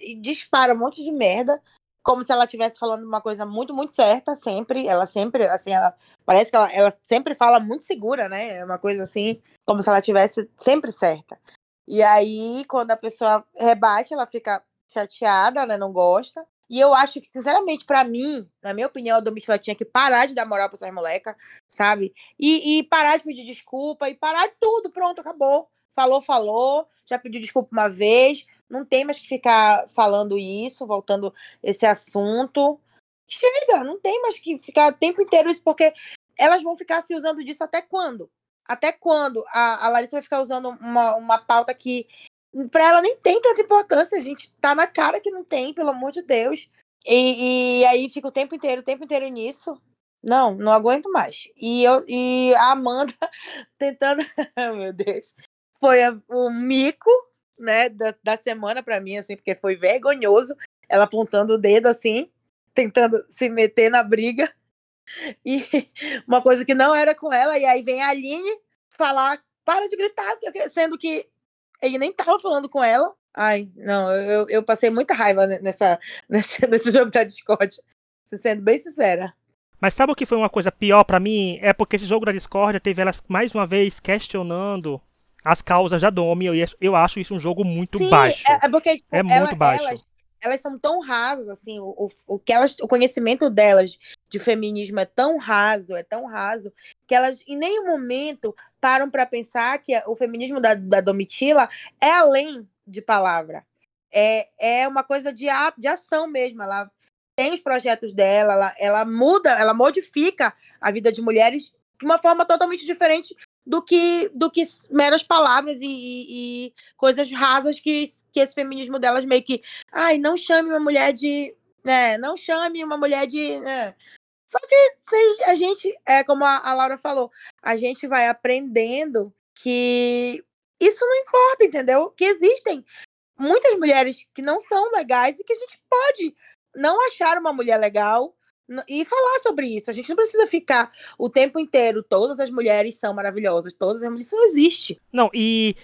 e dispara um monte de merda. Como se ela estivesse falando uma coisa muito, muito certa, sempre. Ela sempre, assim, ela parece que ela, ela sempre fala muito segura, né? É uma coisa assim, como se ela tivesse sempre certa. E aí, quando a pessoa rebate, ela fica chateada, né? Não gosta. E eu acho que, sinceramente, pra mim, na minha opinião, a Domitila tinha que parar de dar moral pra essas molecas, sabe? E, e parar de pedir desculpa, e parar de tudo, pronto, acabou. Falou, falou, já pediu desculpa uma vez, não tem mais que ficar falando isso, voltando esse assunto. Chega, não tem mais que ficar o tempo inteiro isso, porque elas vão ficar se usando disso até quando? Até quando a, a Larissa vai ficar usando uma, uma pauta que pra ela nem tem tanta importância, a gente tá na cara que não tem, pelo amor de Deus. E, e aí fica o tempo inteiro, o tempo inteiro nisso. Não, não aguento mais. E, eu, e a Amanda <laughs> tentando. <laughs> Meu Deus. Foi a- o mico, né, da, da semana pra mim, assim, porque foi vergonhoso. Ela apontando o dedo assim, tentando se meter na briga. E <laughs> uma coisa que não era com ela. E aí vem a Aline falar: para de gritar, sei o quê", sendo que ele nem tava falando com ela. Ai, não, eu, eu passei muita raiva ne- nessa, <laughs> nesse, jogo da Discord. Sendo bem sincera. Mas sabe o que foi uma coisa pior para mim? É porque esse jogo da discórdia teve elas mais uma vez questionando as causas da Domi. Eu, eu acho isso um jogo muito Sim, baixo. É, é porque tipo, é ela, muito baixo. Elas, elas, são tão rasas, assim, o, o, o, que elas, o conhecimento delas de feminismo é tão raso, é tão raso, que elas em nenhum momento param para pensar que o feminismo da, da Domitila é além de palavra. É, é uma coisa de, a, de ação mesmo. Ela tem os projetos dela, ela, ela muda, ela modifica a vida de mulheres de uma forma totalmente diferente do que do que meras palavras e, e, e, coisas rasas que, que esse feminismo delas meio que ai não chame uma mulher de né não chame uma mulher de né. só que se a gente é como a, a Laura falou a gente vai aprendendo que isso não importa entendeu que existem muitas mulheres que não são legais e que a gente pode não achar uma mulher legal e falar sobre isso. A gente não precisa ficar o tempo inteiro, todas as mulheres são maravilhosas, todas as mulheres, isso não existe. Não, e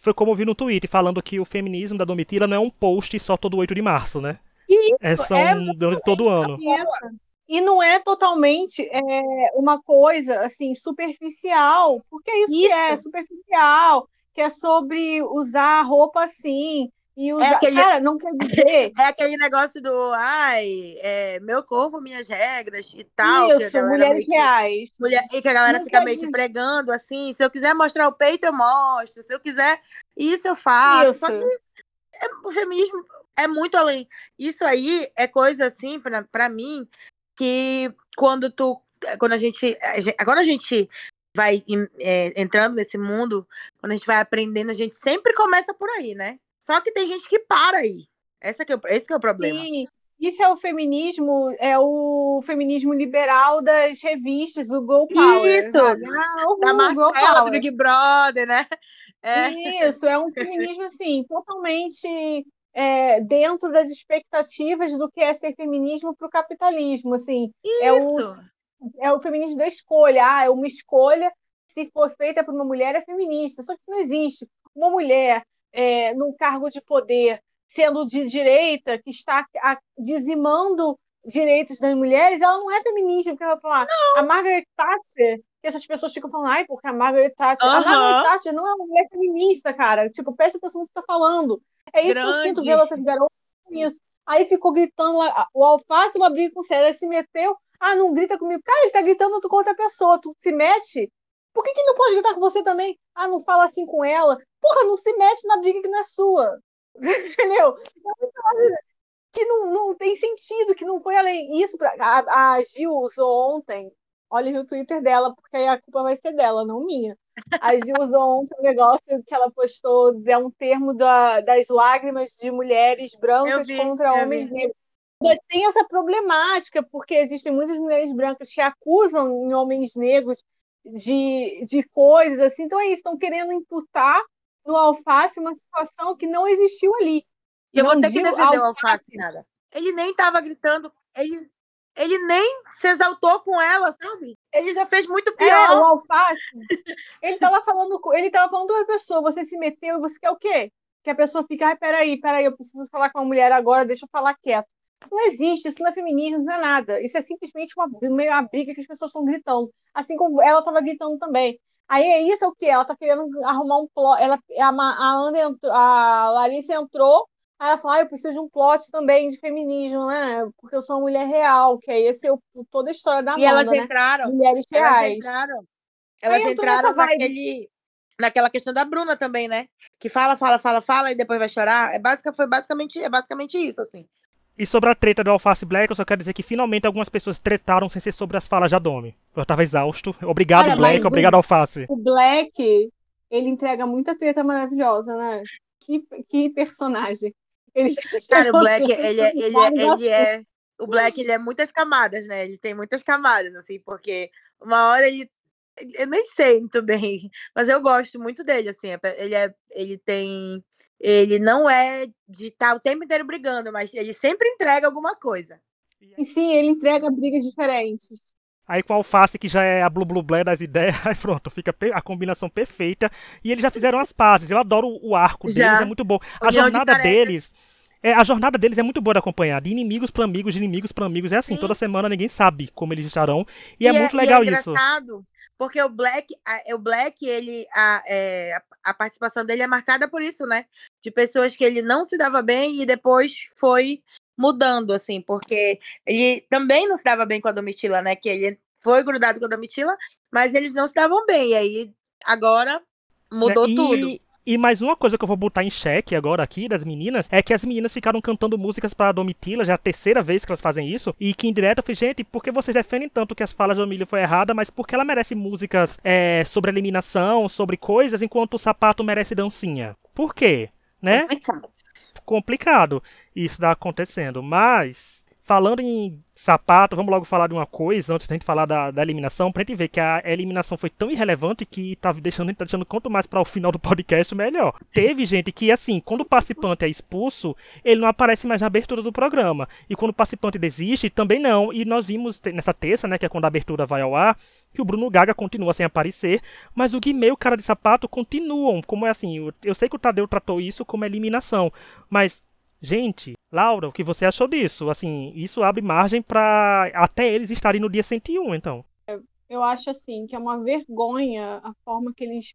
foi como eu vi no Twitter, falando que o feminismo da Domitila não é um post só todo 8 de março, né? Isso, é só é durante todo ano. Isso. E não é totalmente é, uma coisa assim superficial, porque é isso, isso. que é superficial, que é sobre usar roupa assim, e usar... É aquele... Cara, não quer <laughs> dizer. É aquele negócio do ai, é, meu corpo, minhas regras e tal. Isso, que mulheres que... reais. Mulher... E que a galera não fica meio dizer... que pregando assim. Se eu quiser mostrar o peito, eu mostro. Se eu quiser, isso eu faço. Isso. Só que é, o feminismo é muito além. Isso aí é coisa assim, pra, pra mim, que quando tu. Quando a gente. Agora a gente vai é, entrando nesse mundo, quando a gente vai aprendendo, a gente sempre começa por aí, né? Só que tem gente que para aí. Esse, que é, esse que é o problema. Sim. Isso é o feminismo, é o feminismo liberal das revistas, do Go Power. Isso! Ah, da Marcela, do Big Brother, né? É. Isso, é um feminismo, assim, totalmente é, dentro das expectativas do que é ser feminismo para o capitalismo, assim. Isso! É o, é o feminismo da escolha. Ah, é uma escolha, se for feita por uma mulher, é feminista. Só que não existe. Uma mulher é, num cargo de poder, sendo de direita, que está dizimando direitos das mulheres, ela não é feminista, porque ela fala, a Margaret Thatcher, que essas pessoas ficam falando, ai, porque a Margaret Thatcher, a Margaret Thatcher não é uma mulher feminista, cara, tipo, presta atenção no que você tá falando. É isso Grande. que eu sinto vendo essas garotas isso. Aí ficou gritando lá, o Alface, uma briga com o César, se meteu, ah, não grita comigo. Cara, ele tá gritando com outra pessoa, tu se mete, por que, que não pode gritar com você também? Ah, não fala assim com ela. Porra, não se mete na briga que não é sua. <laughs> Entendeu? Que não, não tem sentido, que não foi além. Isso, pra, a, a Gil usou ontem, olha no Twitter dela, porque aí a culpa vai ser dela, não minha. A Gil usou ontem um negócio que ela postou, é um termo da, das lágrimas de mulheres brancas vi, contra homens vi. negros. Tem essa problemática, porque existem muitas mulheres brancas que acusam em homens negros de, de coisas assim. Então é isso, estão querendo imputar no alface uma situação que não existiu ali. Eu vou ter que defender o alface, nada. Ele nem estava gritando, ele, ele nem se exaltou com ela, sabe? Ele já fez muito pior. É, o alface. ele estava falando, ele tava falando com uma pessoa, você se meteu e você quer o quê? Que a pessoa fica, ai, peraí, peraí, eu preciso falar com a mulher agora, deixa eu falar quieto. Isso não existe, isso não é feminismo, não é nada. Isso é simplesmente uma, uma briga que as pessoas estão gritando. Assim como ela estava gritando também. Aí é isso é o que? Ela tá querendo arrumar um plot. Ela, a, a, Ana entrou, a Larissa entrou, aí ela falou: ah, eu preciso de um plot também de feminismo, né? Porque eu sou uma mulher real, que aí esse é toda a história da Amanda, E elas né? entraram. Mulheres reais. Elas entraram. Elas entraram naquele, naquela questão da Bruna também, né? Que fala, fala, fala, fala e depois vai chorar. É basic, foi basicamente, é basicamente isso, assim. E sobre a treta do Alface Black, eu só quero dizer que finalmente algumas pessoas tretaram sem ser sobre as falas de Adome. Eu tava exausto. Obrigado, Cara, Black. Obrigado, o, Alface. O Black, ele entrega muita treta maravilhosa, né? Que, que personagem. Ele... <laughs> Cara, o Black, ele é, ele, é, ele é. O Black, ele é muitas camadas, né? Ele tem muitas camadas, assim, porque uma hora ele eu nem sei muito bem, mas eu gosto muito dele, assim, ele é, ele tem, ele não é de estar tá o tempo inteiro brigando, mas ele sempre entrega alguma coisa. E sim, ele entrega brigas diferentes. Aí com a alface, que já é a Blue Blue Blé das ideias, <laughs> aí pronto, fica a combinação perfeita. E eles já fizeram as pazes. Eu adoro o arco já. deles, é muito bom. A jornada de deles É, a jornada deles é muito boa de acompanhar. De inimigos para amigos, de inimigos para amigos. É assim, Sim. toda semana ninguém sabe como eles estarão. E, E é muito legal e é isso. engraçado, porque o Black, a- o Black, ele, a, é, a- participação dele é marcada por isso, né? De pessoas que ele não se dava bem e depois foi mudando, assim, porque ele também não se dava bem com a Domitila, né? Que ele foi grudado com a Domitila, mas eles não se davam bem. E aí, agora, mudou né? E- tudo. E mais uma coisa que eu vou botar em xeque agora aqui das meninas é que as meninas ficaram cantando músicas pra Domitila, já é a terceira vez que elas fazem isso, e que em direto eu falei, gente, por que vocês defendem tanto que as falas de Domitila foi errada, mas porque ela merece músicas é, sobre eliminação, sobre coisas, enquanto o sapato merece dancinha? Por quê? Né? Complicado. complicado isso tá acontecendo. Mas, falando em sapato, vamos logo falar de uma coisa antes da gente falar da, da eliminação, pra gente ver que a eliminação foi tão irrelevante que tá deixando, tá deixando quanto mais para o final do podcast, melhor. Teve gente que, assim, quando o participante é expulso, ele não aparece mais na abertura do programa. E quando o participante desiste, também não. E nós vimos nessa terça, né, que é quando a abertura vai ao ar, que o Bruno Gaga continua sem aparecer, mas o Guimê e o cara de sapato continuam. Como é assim, eu, eu sei que o Tadeu tratou isso como eliminação, mas Gente, Laura, o que você achou disso? Assim, isso abre margem pra até eles estarem no dia 101, então. Eu acho assim que é uma vergonha a forma que eles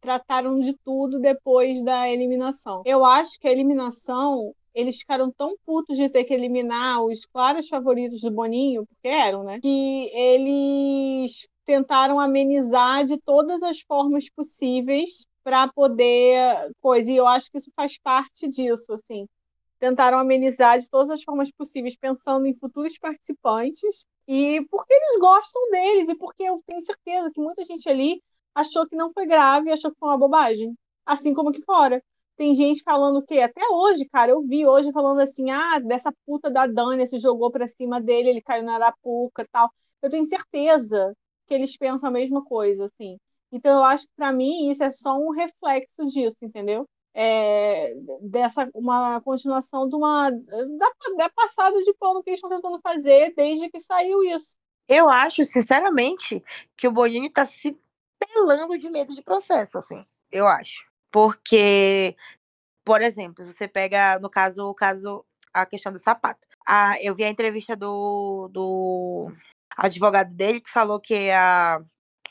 trataram de tudo depois da eliminação. Eu acho que a eliminação, eles ficaram tão putos de ter que eliminar os claros favoritos do Boninho, porque eram, né? Que eles tentaram amenizar de todas as formas possíveis para poder coisa. E eu acho que isso faz parte disso, assim. Tentaram amenizar de todas as formas possíveis, pensando em futuros participantes e porque eles gostam deles e porque eu tenho certeza que muita gente ali achou que não foi grave, achou que foi uma bobagem, assim como aqui fora. Tem gente falando que até hoje, cara, eu vi hoje falando assim, ah, dessa puta da Dani se jogou pra cima dele, ele caiu na arapuca e tal. Eu tenho certeza que eles pensam a mesma coisa, assim. Então eu acho que pra mim isso é só um reflexo disso, entendeu? É, dessa uma continuação de uma da, da passada de pano que eles estão tentando fazer desde que saiu isso. Eu acho, sinceramente, que o Boninho tá se pelando de medo de processo, assim. Eu acho. Porque, por exemplo, você pega, no caso, o caso, a questão do sapato. Ah, eu vi a entrevista do, do advogado dele que falou que a,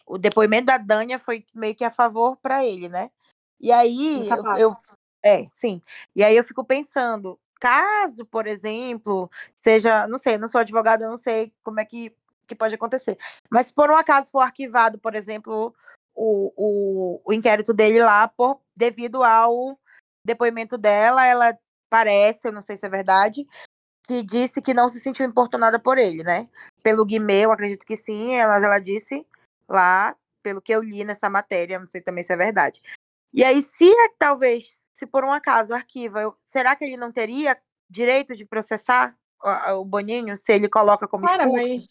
o depoimento da Dânia foi meio que a favor para ele, né? E aí, eu, eu- é, sim. E aí eu fico pensando, caso, por exemplo, seja, não sei, não sou advogada, eu não sei como é que, que pode acontecer. Mas se por um acaso for arquivado, por exemplo, o, o, o inquérito dele lá, por, devido ao depoimento dela, ela parece, eu não sei se é verdade, que disse que não se sentiu importunada por ele, né? Pelo Guimê, eu acredito que sim, ela, ela disse lá, pelo que eu li nessa matéria, não sei também se é verdade. E aí, se é, talvez, se por um acaso arquiva, eu- será que ele não teria direito de processar o, o Boninho se ele coloca como Cara, expulso? mas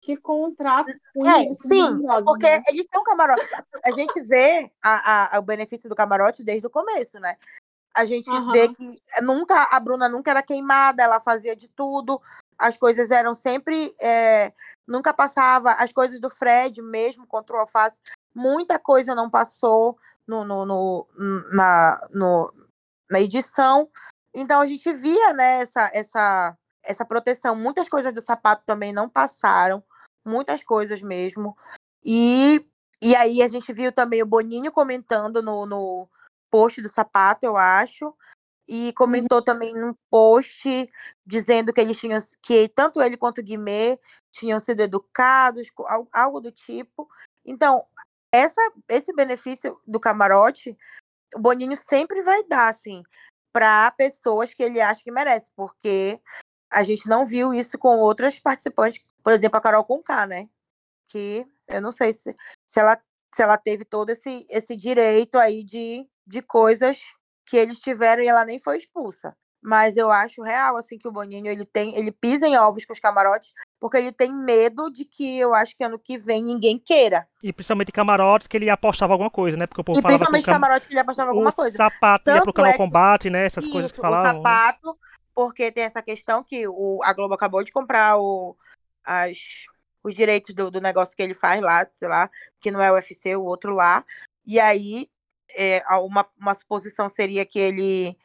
que contrato É, sim, maravilhoso, porque né? eles um camarote. A gente vê a, a- o benefício do camarote desde o começo, né? A gente vê Aham. que nunca a Bruna nunca era queimada, ela fazia de tudo, as coisas eram sempre. é, nunca passava, as coisas do Fred mesmo contra o Alface, muita coisa não passou no, no, no- na, no- na edição. Então a gente via né, essa, essa, essa proteção. Muitas coisas do sapato também não passaram muitas coisas mesmo. E, e aí a gente viu também o Boninho comentando no, no post do sapato, eu acho. E comentou também num post dizendo que eles tinham que tanto ele quanto o Guimê tinham sido educados, algo do tipo. Então, essa, esse benefício do camarote, o Boninho sempre vai dar, assim, para pessoas que ele acha que merece, porque a gente não viu isso com outras participantes, por exemplo, a Carol Conká, né? Que eu não sei se, se, ela, se ela teve todo esse, esse direito aí de, de coisas que eles tiveram e ela nem foi expulsa. Mas eu acho real, assim, que o Boninho, ele tem, ele pisa em ovos com os camarotes, porque ele tem medo de que eu acho que ano que vem ninguém queira. E principalmente camarotes que ele apostava alguma coisa, né? Porque o povo E falava principalmente cam... camarote que ele apostava alguma o coisa. sapato ia pro Tanto canal é combate, né? Essas coisas que Isso, o falavam. sapato, porque tem essa questão que o, a Globo acabou de comprar o, as, os direitos do, do negócio que ele faz lá, sei lá, que não é o UFC, o outro lá. E aí, é, uma, uma suposição seria que ele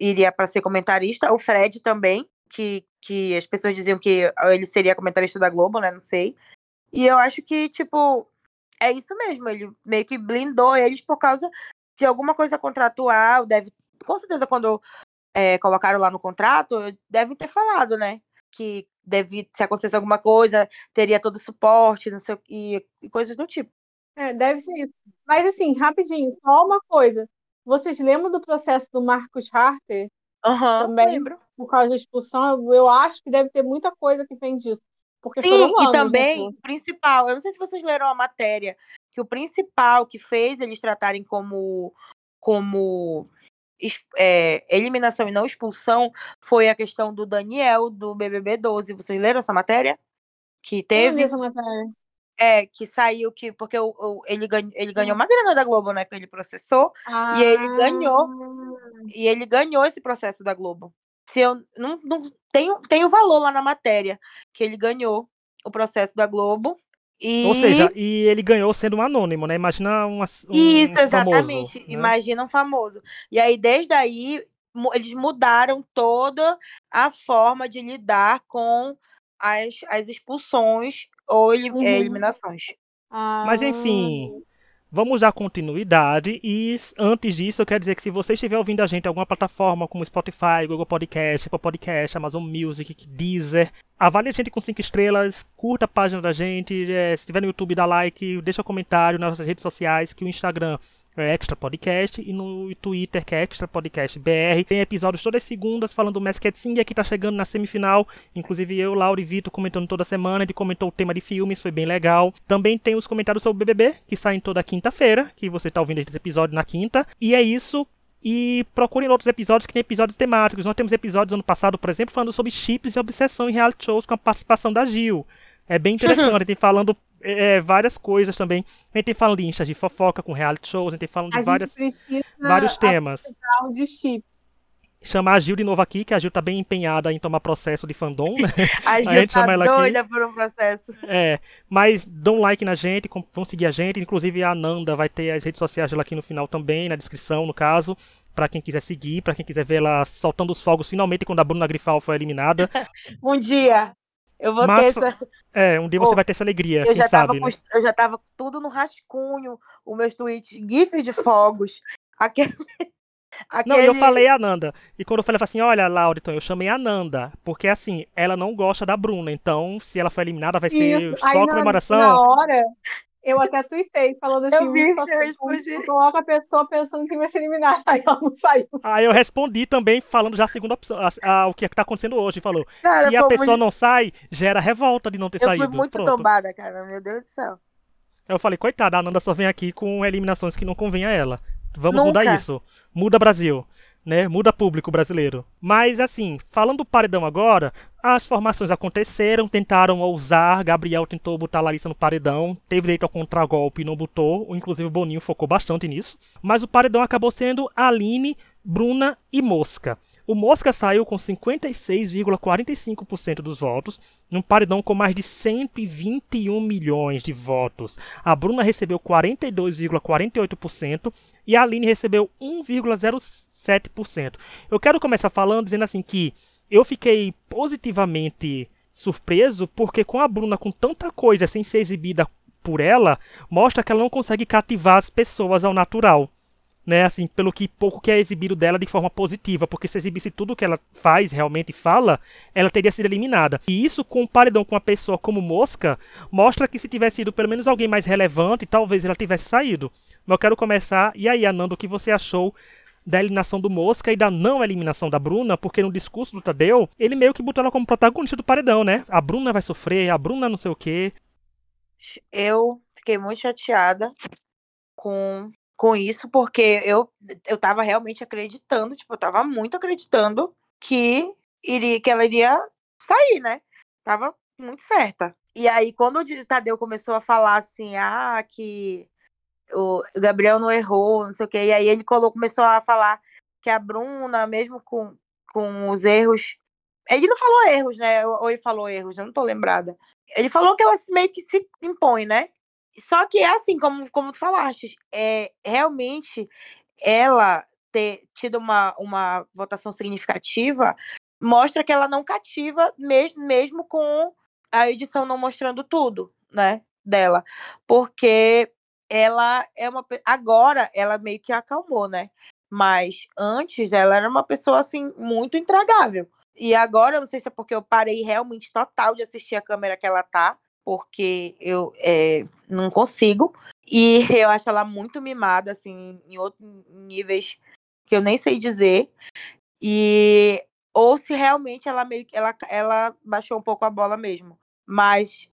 iria para ser comentarista, o Fred também, que, que as pessoas diziam que ele seria comentarista da Globo, né? Não sei. E eu acho que, tipo, é isso mesmo. Ele meio que blindou eles por causa de alguma coisa contratual. Deve, com certeza, quando é, colocaram lá no contrato, devem ter falado, né? Que deve, se acontecesse alguma coisa, teria todo o suporte, não sei, e, e coisas do tipo. É, deve ser isso. Mas assim, rapidinho, só uma coisa. Vocês lembram do processo do Marcos Harter? Uhum, também, lembro. por causa da expulsão, eu acho que deve ter muita coisa que vem disso. Porque Sim, foram e anos, também, o principal, eu não sei se vocês leram a matéria, que o principal que fez eles tratarem como, como é, eliminação e não expulsão foi a questão do Daniel, do BBB 12. Vocês leram essa matéria? Que Eu li teve, essa matéria. É, que saiu, que porque o, o- ele, ganhou, ele ganhou uma grana da Globo, né, que ele processou, E ele ganhou. Ah, e ele ganhou esse processo da Globo. Se eu não, não tem, tem o valor lá na matéria que ele ganhou o processo da Globo. E Ou seja, e ele ganhou sendo um anônimo, né? Imagina um, um Isso, famoso. exatamente. né? Imagina um famoso. E aí, desde aí, eles mudaram toda a forma de lidar com as, as expulsões ou eli- Uhum. eh, eliminações. Mas ah, enfim, vamos dar continuidade. E antes disso, eu quero dizer que se você estiver ouvindo a gente em alguma plataforma como Spotify, Google Podcast, Apple Podcast, Amazon Music, Deezer, avalie a gente com 5 estrelas, curta a página da gente, eh, se estiver no YouTube, dá like, deixa comentário nas nossas redes sociais, que o Instagram é Extra Podcast e no Twitter que é Extra Podcast BR. Tem episódios todas as segundas falando do Masked Singer que tá chegando na semifinal. Inclusive eu, Laura e Vitor comentando toda semana. Ele comentou o tema de filmes, foi bem legal. Também tem os comentários sobre o BBB que saem toda quinta-feira, que você tá ouvindo esse episódio na quinta. E é isso. E procurem outros episódios que tem episódios temáticos. Nós temos episódios ano passado, por exemplo, falando sobre chips e obsessão em reality shows com a participação da Gil. É bem <laughs> interessante, tem falando é, várias coisas também. A gente tem falando de instas de fofoca com reality shows, a gente tem falando A de várias, vários temas. de chip. Chamar a Gil de novo aqui, que a Gil tá bem empenhada em tomar processo de fandom, né? <laughs> A gente gente tá chama ela aqui. doida por um processo. É, mas dão um like na gente, vão seguir a gente. Inclusive a Nanda vai ter as redes sociais dela aqui no final também, na descrição, no caso. Pra quem quiser seguir, pra quem quiser ver ela soltando os fogos finalmente quando a Bruna Grifal foi eliminada. <laughs> Um dia eu vou Mas ter essa. É, um dia você Ô, vai ter essa alegria, Eu quem já, sabe, né? com, eu já tava com tudo no rascunho, os meus tweets, GIFs de fogos. <laughs> Aquele. Não, e eu aquele- falei a Nanda. E quando eu falei assim, olha, Lauriton, eu chamei a Nanda. Porque assim, ela não gosta da Bruna. Então, se ela for eliminada, vai ser Isso. só Aí comemoração. na hora, eu até tuitei, falando assim, Eu vi, só, eu coloca a pessoa pensando que vai ser eliminada. Aí ela não saiu. Aí eu respondi também, falando já a segunda opção, a- a- o que é que tá acontecendo hoje. Falou, Cara, se a pessoa muito- não sai, gera revolta de não ter Eu saído. fui muito Pronto. tombada, cara. Meu Deus do céu. Eu falei, coitada, a Nanda só vem aqui com eliminações que não convém a ela. Vamos Nunca. mudar isso. Muda Brasil. Né? Muda público brasileiro. Mas assim, falando do paredão agora, as formações aconteceram, tentaram ousar, Gabriel tentou botar Larissa no paredão, teve direito ao contragolpe e não botou, inclusive o Boninho focou bastante nisso. Mas o paredão acabou sendo Aline, Bruna e Mosca. O Mosca saiu com 56,45% dos votos, num paredão com mais de 121 milhões de votos. A Bruna recebeu 42,48% e a Aline recebeu 1,07%. Eu quero começar falando dizendo assim que eu fiquei positivamente surpreso porque com a Bruna com tanta coisa sem ser exibida por ela, mostra que ela não consegue cativar as pessoas ao natural né, assim, pelo que pouco que é exibido dela de forma positiva, porque se exibisse tudo que ela faz, realmente fala, ela teria sido eliminada. E isso com um paredão com uma pessoa como Mosca, mostra que se tivesse sido pelo menos alguém mais relevante, talvez ela tivesse saído. Mas eu quero começar, e aí, Ananda, o que você achou da eliminação do Mosca e da não eliminação da Bruna, porque no discurso do Tadeu, ele meio que botou ela como protagonista do paredão, né? A Bruna vai sofrer, a Bruna não sei o quê. Eu fiquei muito chateada com, com isso, porque eu, eu tava realmente acreditando, tipo, eu tava muito acreditando que, iria, que ela iria sair, né? Tava muito certa. E aí, quando o Tadeu começou a falar assim, ah, que o Gabriel não errou, não sei o quê, e aí ele colocou, começou a falar que a Bruna, mesmo com, com os erros. Ele não falou erros, né? Ou ele falou erros, eu não tô lembrada. Ele falou que ela meio que se impõe, né? Só que é assim, como, como tu falaste, é, realmente ela ter tido uma, uma votação significativa, mostra que ela não cativa, mesmo, mesmo com a edição não mostrando tudo, né? Dela. Porque ela é uma. Agora ela meio que acalmou, né? Mas antes ela era uma pessoa assim, muito intragável. E agora, eu não sei se é porque eu parei realmente total de assistir a câmera que ela tá, porque eu é, não consigo. E <laughs> eu acho ela muito mimada, assim, em outros níveis que eu nem sei dizer. E ou se realmente ela meio que ela, ela baixou um pouco a bola mesmo. Mas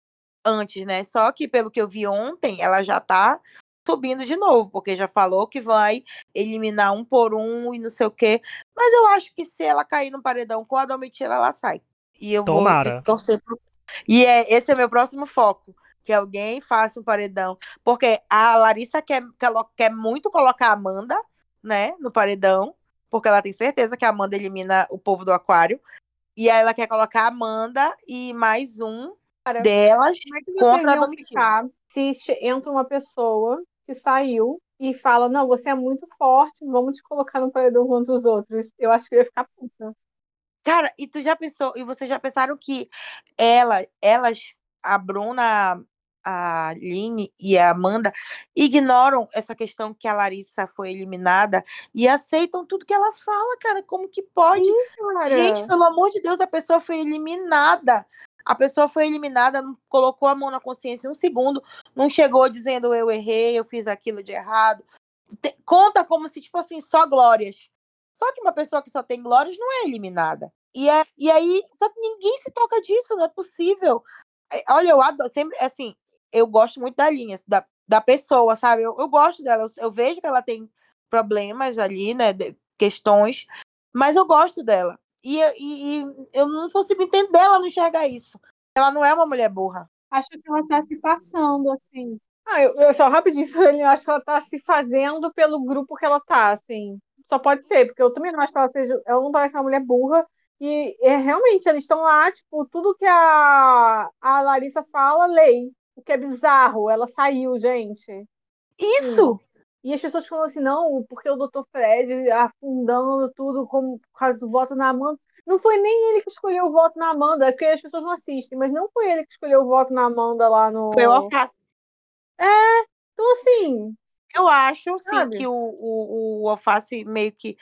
antes, né? Só que pelo que eu vi ontem, ela já tá subindo de novo, porque já falou que vai eliminar um por um e não sei o quê. Mas eu acho que se ela cair no paredão com a Domitila, ela sai. E eu Tomara. vou torcer pro... E é, esse é meu próximo foco. Que alguém faça um paredão. Porque a Larissa quer, quer muito colocar a Amanda, né, no paredão. Porque ela tem certeza que a Amanda elimina o povo do aquário. E aí ela quer colocar a Amanda e mais um Cara, delas é contra a Domitila. Se entra uma pessoa que saiu e fala: Não, você é muito forte, vamos te colocar no paredão contra os outros. Eu acho que eu ia ficar puta. Cara, e tu já pensou, e vocês já pensaram que ela, elas, a Bruna, a Aline e a Amanda ignoram essa questão que a Larissa foi eliminada e aceitam tudo que ela fala, cara. Como que pode? Sim, Gente, pelo amor de Deus, a pessoa foi eliminada. A pessoa foi eliminada, não colocou a mão na consciência um segundo, não chegou dizendo eu errei, eu fiz aquilo de errado. Te, conta como se, tipo assim, só glórias. Só que uma pessoa que só tem glórias não é eliminada. E, é, e aí, só que ninguém se toca disso, não é possível. É, olha, eu adoro, sempre, assim, eu gosto muito da linha, da, da pessoa, sabe? Eu, eu gosto dela, eu, eu, vejo que ela tem problemas ali, né, de, questões, mas eu gosto dela. E, e, e, eu não consigo entender ela não enxergar isso. Ela não é uma mulher burra. Acho que ela está se passando, assim. Ah, eu, eu só rapidinho, <laughs> eu acho que ela está se fazendo pelo grupo que ela tá, assim. Só pode ser, porque eu também não acho que ela seja. Ela não parece uma mulher burra. E é, realmente, eles estão lá, tipo, tudo que a, a Larissa fala, lei. O que é bizarro. Ela saiu, gente. Isso! Sim. E as pessoas falam assim, não, porque o Dr. Fred afundando tudo como, por causa do voto na Amanda. Não foi nem ele que escolheu o voto na Amanda, é porque as pessoas não assistem, mas não foi ele que escolheu o voto na Amanda lá no. Foi o Alface. É, então assim. Eu acho, sim, sabe? que o, o, o Alface meio que.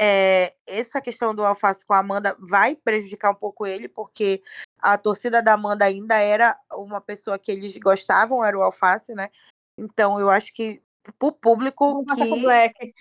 É, essa questão do Alface com a Amanda vai prejudicar um pouco ele, porque a torcida da Amanda ainda era uma pessoa que eles gostavam, era o Alface, né? Então eu acho que para o público que.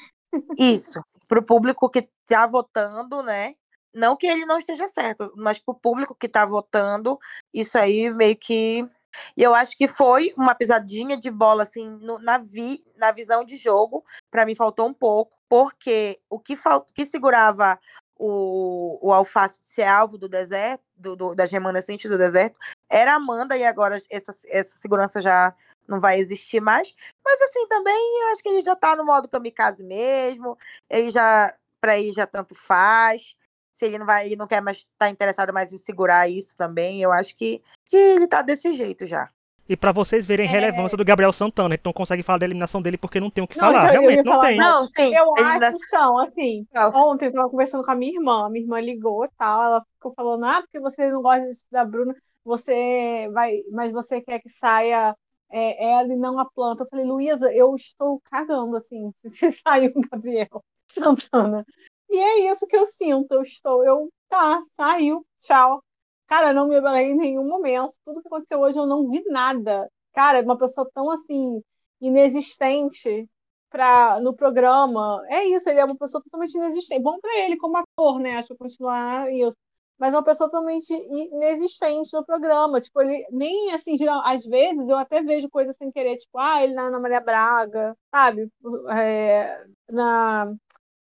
Isso, para o público que está votando, né? Não que ele não esteja certo, mas para o público que está votando, isso aí meio que. E eu acho que foi uma pisadinha de bola, assim, no, na, vi, na visão de jogo. Para mim faltou um pouco, porque o que, fal, que segurava o, o alface de ser alvo do deserto, do, do, das remanescentes do deserto, era a Amanda, e agora essa, essa segurança já não vai existir mais. Mas assim, também eu acho que ele já tá no modo kamikaze mesmo. Ele já, para ele já tanto faz. Se ele não vai, ele não quer mais estar tá interessado mais em segurar isso também, eu acho que, que ele tá desse jeito já. E para vocês verem a é... relevância do Gabriel Santana, a gente não consegue falar da eliminação dele porque não tem o que não, falar. Realmente, não falar, tem. Não, sim. Eu acho que são, assim. Não. Ontem eu tava conversando com a minha irmã, minha irmã ligou e tal, ela ficou falando, ah, porque você não gosta da Bruna, você vai, mas você quer que saia é, ela e não a planta. Eu falei, Luísa, eu estou cagando, assim, <laughs> se sair o Gabriel Santana. E é isso que eu sinto. Eu estou, eu, tá, saiu, tchau. Cara, não me abelei em nenhum momento. Tudo que aconteceu hoje eu não vi nada. Cara, uma pessoa tão assim, inexistente pra, no programa. É isso, ele é uma pessoa totalmente inexistente. Bom para ele como ator, né? Acho que continuar isso mas é uma pessoa totalmente inexistente no programa. Tipo, ele nem assim, geral, às vezes eu até vejo coisas sem querer, tipo, ah, ele na Ana Maria Braga, sabe? É, na.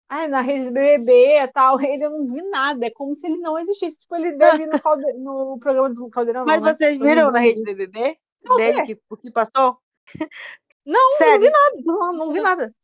Ai, na rede do BBB e tal, <laughs> ele eu não vi nada, é como se ele não existisse. Tipo, ele deve no, calde... <laughs> no programa do Caldeirão. Mas não, né? vocês viram na rede BBB? Não, dele, que, o que passou? Não, Sério? não vi nada, não, não vi nada.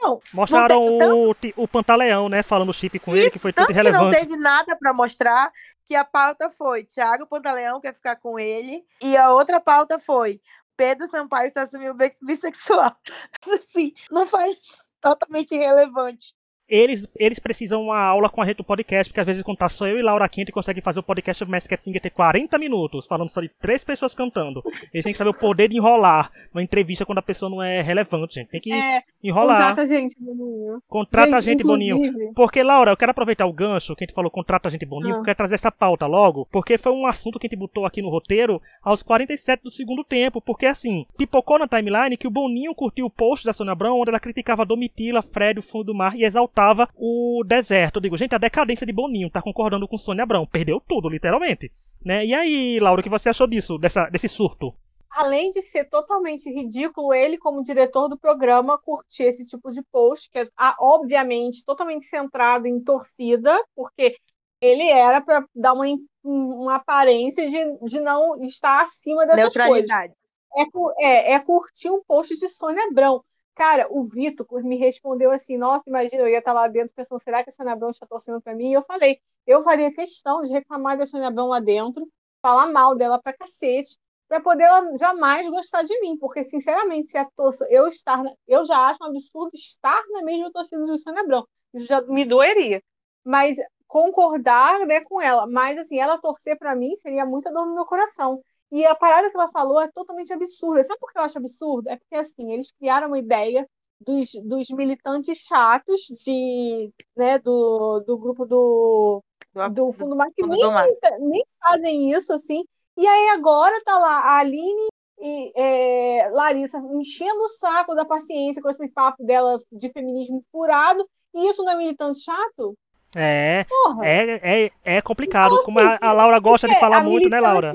Não, Mostraram não tem, o, o Pantaleão, né? Falando chip com Isso, ele, que foi tudo irrelevante. Que não teve nada para mostrar que a pauta foi Thiago Pantaleão quer ficar com ele. E a outra pauta foi Pedro Sampaio se assumiu bissexual. <laughs> Assim, não faz totalmente irrelevante. Eles, eles precisam uma aula com a gente do podcast, porque às vezes quando tá só eu e Laura Quente consegue fazer o podcast do Mask Singer ter 40 minutos, falando só de três pessoas cantando. Eles têm que saber o poder de enrolar uma entrevista quando a pessoa não é relevante, gente. Tem que É, enrolar. Contrata a gente, Boninho. Contrata a Gente, gente, Boninho. inclusive- Porque, Laura, eu quero aproveitar o gancho que a gente falou, contrata a gente Boninho, Ah. porque eu quero trazer essa pauta logo, porque foi um assunto que a gente botou aqui no roteiro aos 47 do segundo tempo, porque assim, pipocou na timeline que o Boninho curtiu o post da Sônia Abrão, onde ela criticava Domitila, Fred, o fundo do mar, e exaltava o deserto. Eu digo, gente, a decadência de Boninho tá concordando com Sônia Abrão, perdeu tudo, literalmente. Né? E aí, Laura, o que você achou disso, dessa, desse surto? Além de ser totalmente ridículo, ele, como diretor do programa, curtir esse tipo de post, que é, ah, obviamente, totalmente centrado em torcida, porque ele era para dar uma, uma aparência de, de não estar acima dessas coisas. Neutralidade. É, cu- é, é curtir um post de Sônia Abrão. Cara, o Vitor me respondeu assim: Nossa, imagina, eu ia estar lá dentro pensando, será que a Sônia Abrão está torcendo para mim? E eu falei: Eu faria questão de reclamar da Sônia Abrão lá dentro, falar mal dela pra cacete, para poder ela jamais gostar de mim, porque, sinceramente, se a torcida, eu estar, na- eu já acho um absurdo estar na mesma torcida de Sônia Abrão. Isso já me doeria. Mas concordar né, com ela, mas assim, ela torcer para mim seria muita dor no meu coração. E a parada que ela falou é totalmente absurda. Sabe por que eu acho absurdo? É porque, assim, eles criaram uma ideia dos, dos militantes chatos de, né, do, do grupo do, Do- do Fundo que nem, do nem fazem isso, assim. E aí agora tá lá a Aline e é, Larissa enchendo o saco da paciência com esse papo dela de feminismo furado. E isso não é militante chato? É, Porra! é, é, é complicado. Então, Como a, assim, a Laura gosta de falar muito, né, Laura?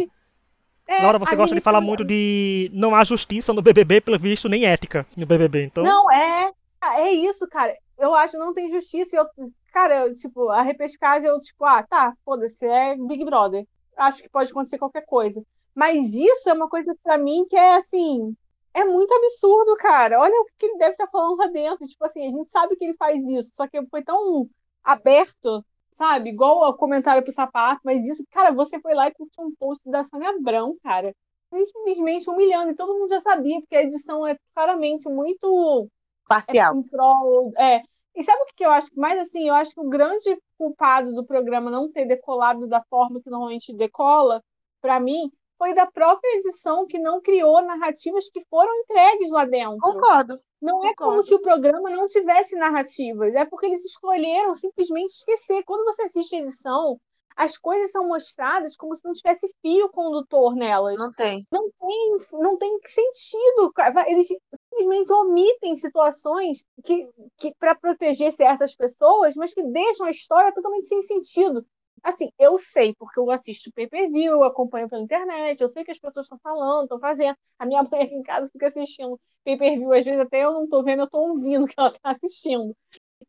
É, Laura, você gosta de falar muito de não há justiça no BBB, pelo visto, nem ética no BBB. Então, Não, é. É isso, cara. Eu acho que não tem justiça. Eu, cara, eu, tipo, a repescagem, eu, tipo, ah, tá, foda-se, é Big Brother. Acho que pode acontecer qualquer coisa. Mas isso é uma coisa pra mim que é assim. É muito absurdo, cara. Olha o que ele deve estar falando lá dentro. Tipo assim, a gente sabe que ele faz isso, só que foi tão aberto, sabe? Igual o comentário pro sapato, mas isso, cara, você foi lá e curtiu um post da Sônia Abrão, cara. Simplesmente humilhando, e todo mundo já sabia, porque a edição é claramente muito Parcial. em prol. É. E sabe o que eu acho? Mas assim, eu acho que o grande culpado do programa não ter decolado da forma que normalmente decola, para mim, foi da própria edição que não criou narrativas que foram entregues lá dentro. Concordo. Não é como concordo. se o programa não tivesse narrativas, é porque eles escolheram simplesmente esquecer. Quando você assiste a edição, as coisas são mostradas como se não tivesse fio condutor nelas Não tem. não tem, não tem sentido. Eles simplesmente omitem situações que, que para proteger certas pessoas, mas que deixam a história totalmente sem sentido. Assim, eu sei, porque eu assisto pay-per-view, eu acompanho pela internet, eu sei que as pessoas estão falando, estão fazendo. A minha <laughs> mãe aqui em casa fica assistindo pay-per-view, às vezes até eu não estou vendo, eu estou ouvindo que ela está assistindo.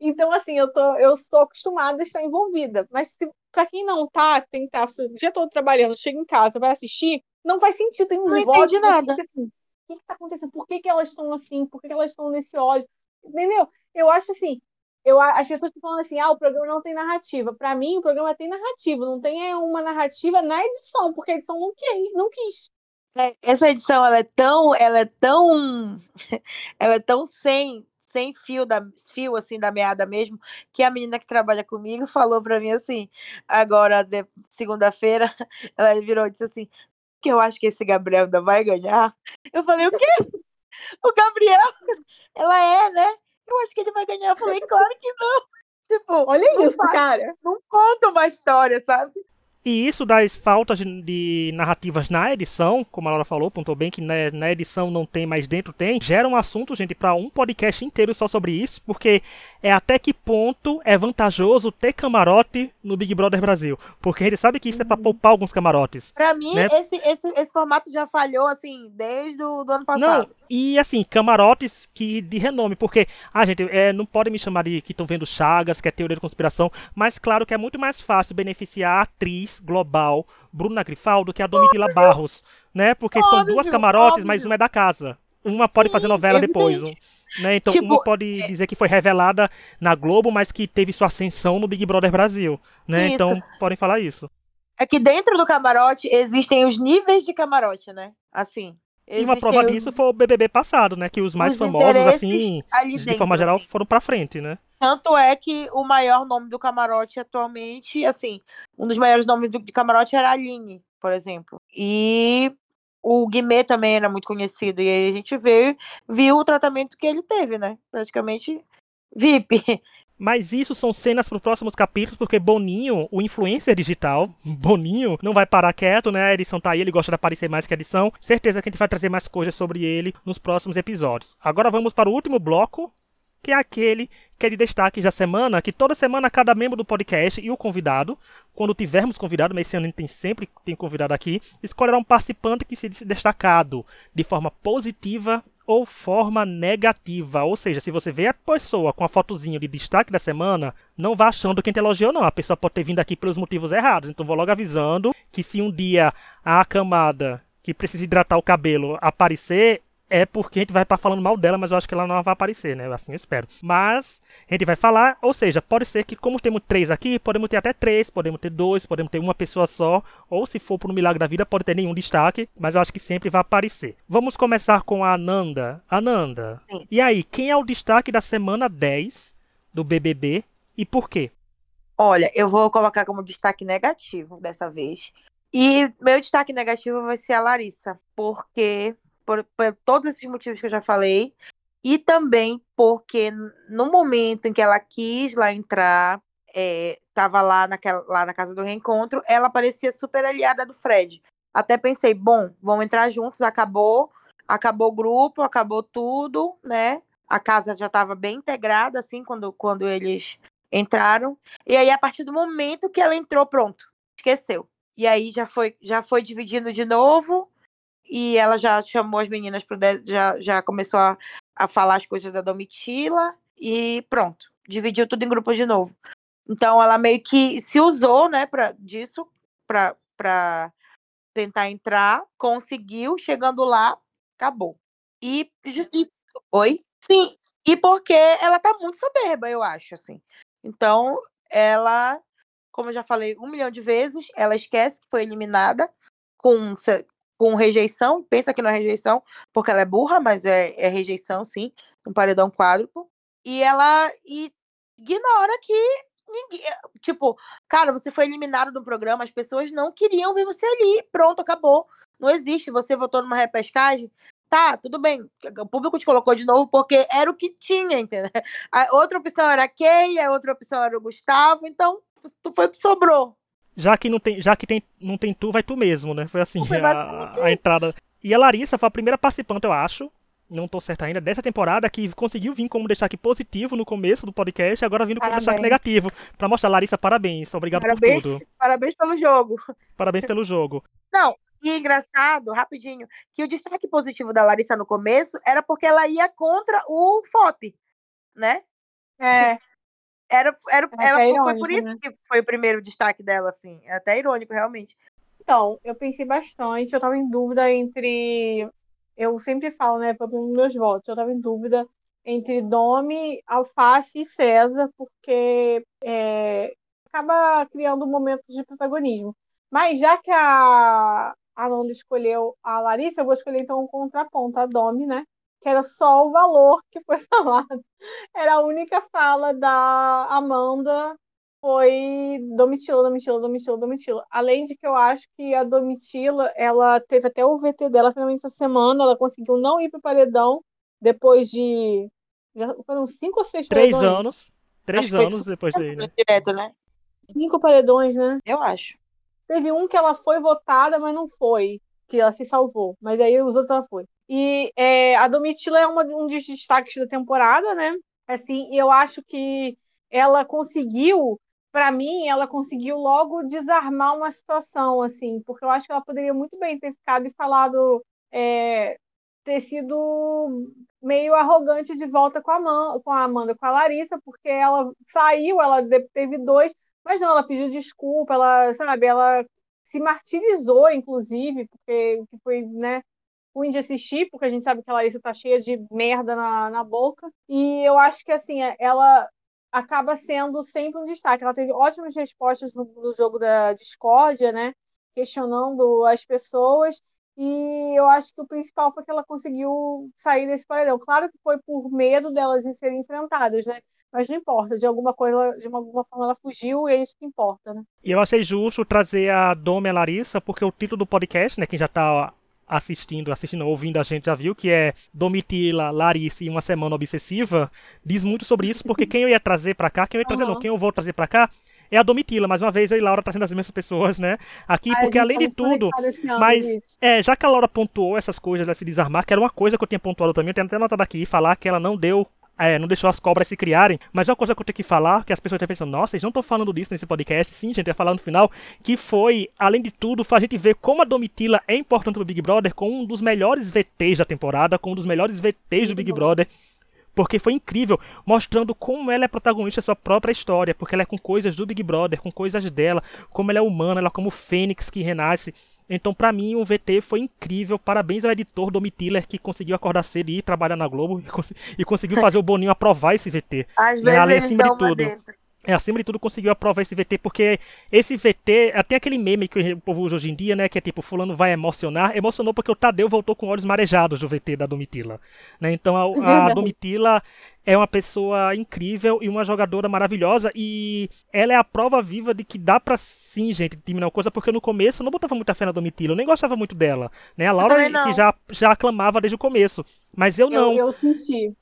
Então, assim, eu, tô, eu estou acostumada a estar envolvida. Mas para quem não tá, tem que estar, o dia todo trabalhando, chega em casa, vai assistir, não faz sentido. Tem uns Não votos entendi nada. assim, que está acontecendo? Por que, que elas estão assim? Por que, que elas estão nesse ódio? Entendeu? Eu acho assim, eu, as pessoas estão falando assim, ah, o programa não tem narrativa. Para mim, o programa tem narrativa, não tem é, uma narrativa na edição, porque a edição não quis. Não quis. É, Essa edição ela é tão, ela é tão, <laughs> ela é tão sem, sem fio da fio assim da meada mesmo, que a menina que trabalha comigo falou pra mim assim, agora segunda-feira, <laughs> ela virou e disse assim, que eu acho que esse Gabriel ainda vai ganhar. Eu falei, o quê? O Gabriel? Ela é, né? Eu acho que ele vai ganhar. Eu falei, claro que não. Tipo, Olha isso, faz- cara. não conta uma história, sabe? E isso das faltas de, narrativas na edição, como a Laura falou, pontou bem que na, na edição não tem, mas dentro tem, gera um assunto, gente, para um podcast inteiro só sobre isso, porque é até que ponto é vantajoso ter camarote no Big Brother Brasil. Porque a gente sabe que isso é pra poupar alguns camarotes. Pra mim, Né? esse, esse, esse formato já falhou, assim, desde o ano Não, passado. e assim, camarotes que de renome, porque, ah, gente, é, não podem me chamar de que estão vendo Chagas, que é teoria de conspiração, mas claro que é muito mais fácil beneficiar a atriz global Bruna Grifal do que a Domitila Barros, né? Porque são Óbvio, duas camarotes, óbvio. mas uma é da casa. Uma pode fazer Sim, novela depois. Né? Então, Tipo, uma pode dizer que foi revelada na Globo, mas que teve sua ascensão no Big Brother Brasil. Né? Isso. Então, podem falar isso. É que dentro do camarote existem os níveis de camarote, né? Assim. E uma prova disso foi o BBB passado, né? Que os mais os famosos, assim, de dentro, forma geral, assim. foram pra frente, né? Tanto é que o maior nome do camarote atualmente, assim, um dos maiores nomes do, de camarote era a Aline, por exemplo. E o Guimê também era muito conhecido. E aí a gente veio, viu o tratamento que ele teve, né? Praticamente VIP. <laughs> Mas isso são cenas para os próximos capítulos, porque Boninho, o influencer digital, <laughs> Boninho, não vai parar quieto, né? A edição tá aí, ele gosta de aparecer mais que a edição. Certeza que a gente vai trazer mais coisas sobre ele nos próximos episódios. Agora vamos para o último bloco, que é aquele que é de destaque da semana, que toda semana cada membro do podcast e o convidado, quando tivermos convidado, mas esse ano tem sempre tem convidado aqui, escolherá um participante que se destacado de forma positiva ou forma negativa. Ou seja, se você vê a pessoa com a fotozinha de destaque da semana, não vá achando que a gente elogiou, não. A pessoa pode ter vindo aqui pelos motivos errados. Então vou logo avisando que se um dia a camada que precisa hidratar o cabelo aparecer, é porque a gente vai estar falando mal dela, mas eu acho que ela não vai aparecer, né? Assim eu espero. Mas a gente vai falar, ou seja, pode ser que, como temos três aqui, podemos ter até três, podemos ter dois, podemos ter uma pessoa só, ou se for por um milagre da vida, pode ter nenhum destaque, mas eu acho que sempre vai aparecer. Vamos começar com a Ananda. Ananda, Sim. e aí, quem é o destaque da semana 10 do BBB e por quê? Olha, eu vou colocar como destaque negativo dessa vez. E meu destaque negativo vai ser a Larissa, porque por, por todos esses motivos que eu já falei, e também porque no momento em que ela quis lá entrar, estava lá, naquela, lá na casa do reencontro, ela parecia super aliada do Fred. Até pensei, bom, vamos entrar juntos, acabou, acabou o grupo, acabou tudo, né? A casa já estava bem integrada, assim, quando, quando eles entraram. E aí, a partir do momento que ela entrou, pronto, esqueceu. E aí já foi, já foi dividindo de novo. E ela já chamou as meninas de- já, já começou a, a falar as coisas da Domitila e pronto, dividiu tudo em grupo de novo. Então ela meio que se usou, né, pra, disso para para tentar entrar, conseguiu, chegando lá, acabou. E, e oi? Sim, e porque ela tá muito soberba, eu acho, assim. Então, ela, como eu já falei um milhão de vezes, ela esquece que foi eliminada com, com rejeição, pensa que não é rejeição, porque ela é burra, mas é, é rejeição, sim, um paredão quádruplo. E ela e ignora que ninguém. Tipo, cara, você foi eliminado do programa, as pessoas não queriam ver você ali. Pronto, acabou. Não existe. Você votou numa repescagem. Tá, tudo bem. O público te colocou de novo porque era o que tinha, entendeu? <laughs> A outra opção era a Kay, a outra opção era o Gustavo, então foi o que sobrou. Já que não tem, já que tem, não tem tu, vai tu mesmo, né? Foi assim a, a entrada. E a Larissa foi a primeira participante, eu acho. Não tô certa ainda, dessa temporada que conseguiu vir como destaque positivo no começo do podcast, agora vindo como Parabéns. destaque negativo. Pra mostrar, Larissa, parabéns. Obrigado Parabéns. por tudo. Parabéns pelo jogo. Parabéns pelo jogo. Não, e é engraçado, rapidinho, que o destaque positivo da Larissa no começo era porque ela ia contra o FOP, né? É, Era, era, É ela, até foi irônico, por isso né? que foi o primeiro destaque dela, assim. É até irônico, realmente. Então, eu pensei bastante, eu tava em dúvida entre. Eu sempre falo, né, para meus votos, eu tava em dúvida entre Domi, Alface e César, porque é, acaba criando momentos de protagonismo. Mas já que a, a Nanda escolheu a Larissa, eu vou escolher então um contraponto, a Domi, né? Que era só o valor que foi <laughs> falado. Era a única fala da Amanda foi Domitila, Domitila, Domitila, Domitila. Além de que eu acho que a Domitila, ela teve até o VT dela finalmente essa semana, ela conseguiu não ir pro paredão depois de. Já foram cinco ou seis Três paredões? anos. Três anos depois daí, né? Direto, né? Cinco paredões, né? Eu acho. Teve um que ela foi votada, mas não foi, que ela se salvou. Mas aí os outros ela foi. E é, a Domitila é uma, um dos destaques da temporada, né? Assim, eu acho que ela conseguiu, para mim, ela conseguiu logo desarmar uma situação, assim, porque eu acho que ela poderia muito bem ter ficado e falado, é, ter sido meio arrogante de volta com a, Man, com a Amanda, com a Larissa, porque ela saiu, ela teve dois, mas não, ela pediu desculpa, ela, sabe, ela se martirizou, inclusive, porque que foi, né, ruim de assistir, porque a gente sabe que a Larissa tá cheia de merda na, na boca. E eu acho que, assim, ela acaba sendo sempre um destaque. Ela teve ótimas respostas no, no jogo da discórdia, né, questionando as pessoas. E eu acho que o principal foi que ela conseguiu sair desse paredão. Claro que foi por medo delas em serem enfrentadas, né? Mas não importa, de alguma coisa, de alguma forma ela fugiu e é isso que importa, né? E eu achei justo trazer a Dome e a Larissa, porque o título do podcast, né, quem já tá assistindo, assistindo, ouvindo a gente já viu, que é Domitila, Larissa e uma semana obsessiva, diz muito sobre isso, porque quem eu ia trazer para cá, quem eu ia trazer, uhum. não, quem eu vou trazer para cá é a Domitila, mais uma vez, eu e Laura trazendo as mesmas pessoas, né? Aqui, Ai, porque além tá de tudo. Mas, é, já que a Laura pontuou essas coisas de se desarmar, que era uma coisa que eu tinha pontuado também, eu tenho até notado aqui, falar que ela não deu é, não deixou as cobras se criarem. Mas uma coisa que eu tenho que falar, que as pessoas estão pensando, nossa, vocês não estão falando disso nesse podcast. Sim, gente, ia falar no final, que foi, além de tudo, faz a gente ver como a Domitila é importante pro Big Brother, com um dos melhores VTs da temporada, com um dos melhores VTs do Big Brother porque foi incrível, mostrando como ela é protagonista da sua própria história, porque ela é com coisas do Big Brother, com coisas dela, como ela é humana, ela é como Fênix que renasce. Então, para mim, o VT foi incrível. Parabéns ao editor Domi Tiller que conseguiu acordar cedo e ir trabalhar na Globo <laughs> e, cons e conseguiu fazer o Boninho aprovar esse VT. Às né? vezes eles dão de tudo. Dentro é, acima de tudo conseguiu aprovar esse VT, porque esse VT, até aquele meme que o povo usa hoje em dia, né, que é tipo, fulano vai emocionar, emocionou porque o Tadeu voltou com olhos marejados do VT da Domitila, né, então a, a Domitila é uma pessoa incrível e uma jogadora maravilhosa e ela é a prova viva de que dá pra sim, gente, terminar uma coisa, porque no começo eu não botava muita fé na Domitila, eu nem gostava muito dela, né, a Laura que já, já aclamava desde o começo, mas eu não. Eu, eu senti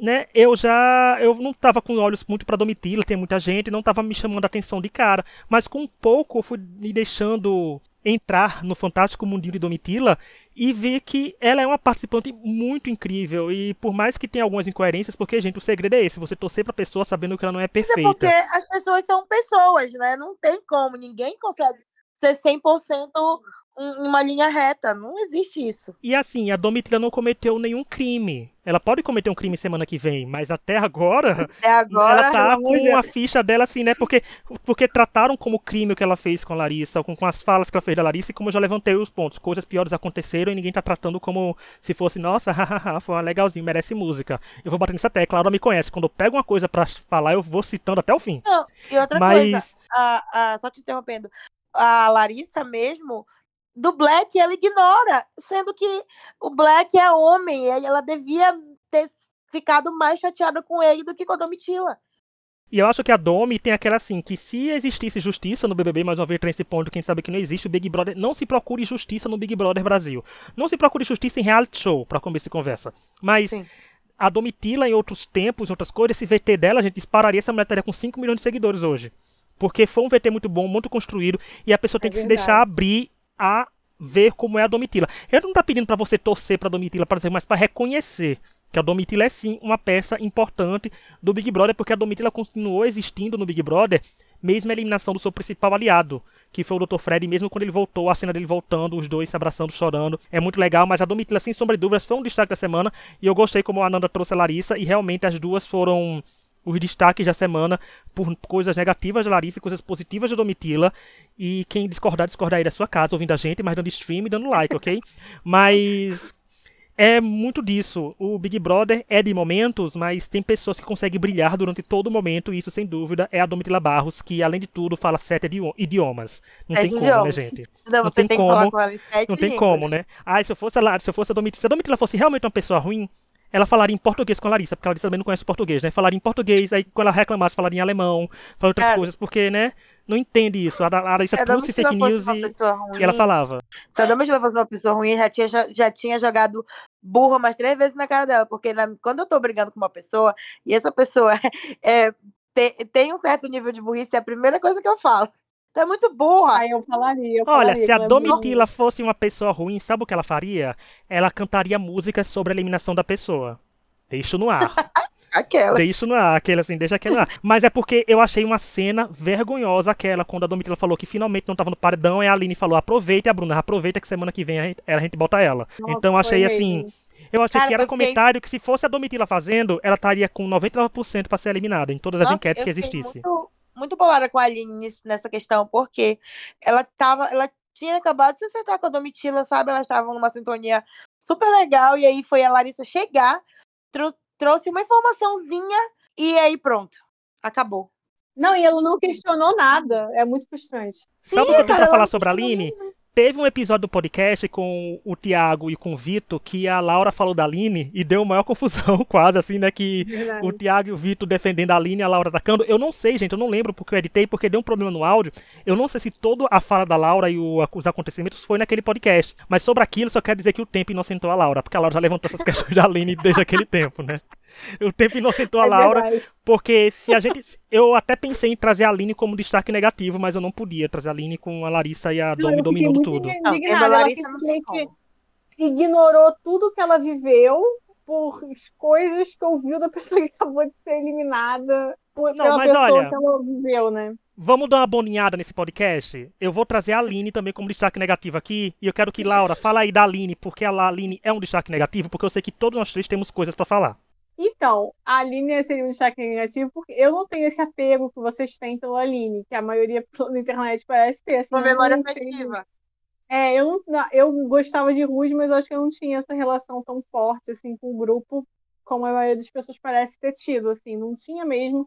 né, eu já eu não tava com olhos muito para Domitila, tem muita gente, não tava me chamando a atenção de cara, mas com um pouco eu fui me deixando entrar no fantástico mundinho de Domitila e ver que ela é uma participante muito incrível e por mais que tenha algumas incoerências, porque gente, o segredo é esse, você torcer pra pessoa sabendo que ela não é perfeita. Mas é porque as pessoas são pessoas, né? Não tem como, ninguém consegue ser 100% uma linha reta. Não existe isso. E assim, a Domitila não cometeu nenhum crime. Ela pode cometer um crime semana que vem, mas até agora, <laughs> até agora ela tá com a ficha dela assim, né? Porque, porque trataram como crime o que ela fez com a Larissa, com, com as falas que ela fez da Larissa, e como eu já levantei os pontos. Coisas piores aconteceram e ninguém tá tratando como se fosse, nossa, <laughs> hahaha, foi legalzinho, merece música. Eu vou bater nessa tecla, a Laura me conhece. Quando eu pego uma coisa para falar, eu vou citando até o fim. Não, e outra mas... coisa, a, a, só te interrompendo, a Larissa mesmo do Black ela ignora, sendo que o Black é homem, e ela devia ter ficado mais chateada com ele do que com a Domitila. E eu acho que a Domi tem aquela assim, que se existisse justiça no BBB, mais uma vez nesse ponto, quem sabe que não existe, o Big Brother, não se procure justiça no Big Brother Brasil. Não se procure justiça em reality show, pra começar essa conversa. Mas Sim. a Domitila, em outros tempos, em outras coisas, esse VT dela, a gente dispararia, essa mulher estaria com 5 milhões de seguidores hoje. Porque foi um VT muito bom, muito construído, e a pessoa tem é que verdade. se deixar abrir a ver como é a Domitila. Ele não está pedindo para você torcer para a Domitila, mas para reconhecer que a Domitila é sim uma peça importante do Big Brother, porque a Domitila continuou existindo no Big Brother, mesmo a eliminação do seu principal aliado, que foi o Dr. Fred, mesmo quando ele voltou, a cena dele voltando, os dois se abraçando, chorando, é muito legal, mas a Domitila, sem sombra de dúvidas, foi um destaque da semana, e eu gostei como a Ananda trouxe a Larissa, e realmente as duas foram os destaques da semana por coisas negativas de Larissa e coisas positivas de Domitila. E quem discordar, discordar aí da sua casa, ouvindo a gente, mas dando stream e dando like, ok? <laughs> Mas é muito disso. O Big Brother é de momentos, mas tem pessoas que conseguem brilhar durante todo o momento, e isso, sem dúvida, é a Domitila Barros, que, além de tudo, fala sete idiomas. Não sete tem como, né, gente? <laughs> Não, não tem, tem como. não tem como, né? Ah, se eu fosse a, se eu fosse a Domitila, se a Domitila fosse realmente uma pessoa ruim, ela falaria em português com a Larissa, porque a Larissa também não conhece português, né? Falaria em português, aí quando ela reclamasse, falaria em alemão, falaria outras coisas, porque, né? Não entende isso. A Larissa é, trouxe fake news e, e, ela falava. Se a Dama fosse uma pessoa ruim, já tinha, já, já tinha jogado burro umas três vezes na cara dela, porque na, quando eu tô brigando com uma pessoa e essa pessoa <laughs> é, tem, tem um certo nível de burrice, é a primeira coisa que eu falo. Tu é muito burra. Aí eu falaria. Eu Olha, falaria, se a Domitila é fosse uma pessoa ruim, sabe o que ela faria? Ela cantaria músicas sobre a eliminação da pessoa. Deixa no ar. <laughs> Aquela. Deixa no ar, aquele assim, deixa aquela no ar. Mas é porque eu achei uma cena vergonhosa aquela, quando a Domitila falou que finalmente não tava no paredão, e a Aline falou, aproveita, a Bruna, aproveita que semana que vem a gente, a gente bota ela. Nossa, então achei assim... Eu achei Cara, que era um comentário que se fosse a Domitila fazendo, ela estaria com 99% para ser eliminada em todas as Nossa, enquetes que existissem. Muito, muito bolada com a Aline nessa questão, porque ela tava, ela tinha acabado de se acertar com a Domitila, sabe? Elas estavam numa sintonia super legal, e aí foi a Larissa chegar, trou trouxe uma informaçãozinha, e aí pronto, acabou. Não, e ela não questionou nada, é muito frustrante. Sabe o que eu pra falar sobre a Aline? Teve um episódio do podcast com o Thiago e com o Vitor que a Laura falou da Aline e deu maior confusão, <laughs> quase assim, né? Que Verdade. o Thiago e o Vitor defendendo a Aline e a Laura atacando. Eu não sei, gente, eu não lembro porque eu editei, porque deu um problema no áudio. Eu não sei se toda a fala da Laura e o, os acontecimentos foi naquele podcast. Mas sobre aquilo, só quero dizer que o tempo inocentou a Laura, porque a Laura já levantou essas <laughs> questões da Aline desde aquele tempo, né? <laughs> O tempo inocentou a é Laura, verdade. porque se a gente. Eu até pensei em trazer a Aline como destaque negativo, mas eu não podia trazer a Aline com a Larissa e a Domi dominando tudo. Indignada. Ela Larissa simplesmente ignorou tudo que ela viveu por coisas que ouviu da pessoa que acabou de ser eliminada por, não, pela pessoa olha, que ela viveu, né? Vamos dar uma boninhada nesse podcast? Eu vou trazer a Aline também como destaque negativo aqui. E eu quero que, Laura, fala aí da Aline, porque a Aline é um destaque negativo, porque eu sei que todos nós três temos coisas para falar. Então, a Aline seria um destaque negativo porque eu não tenho esse apego que vocês têm pela Aline, que a maioria <laughs> na internet parece ter. Assim, Uma memória afetiva. É, eu, não, eu gostava de Rus, mas acho que eu não tinha essa relação tão forte assim com o grupo como a maioria das pessoas parece ter tido, assim, não tinha mesmo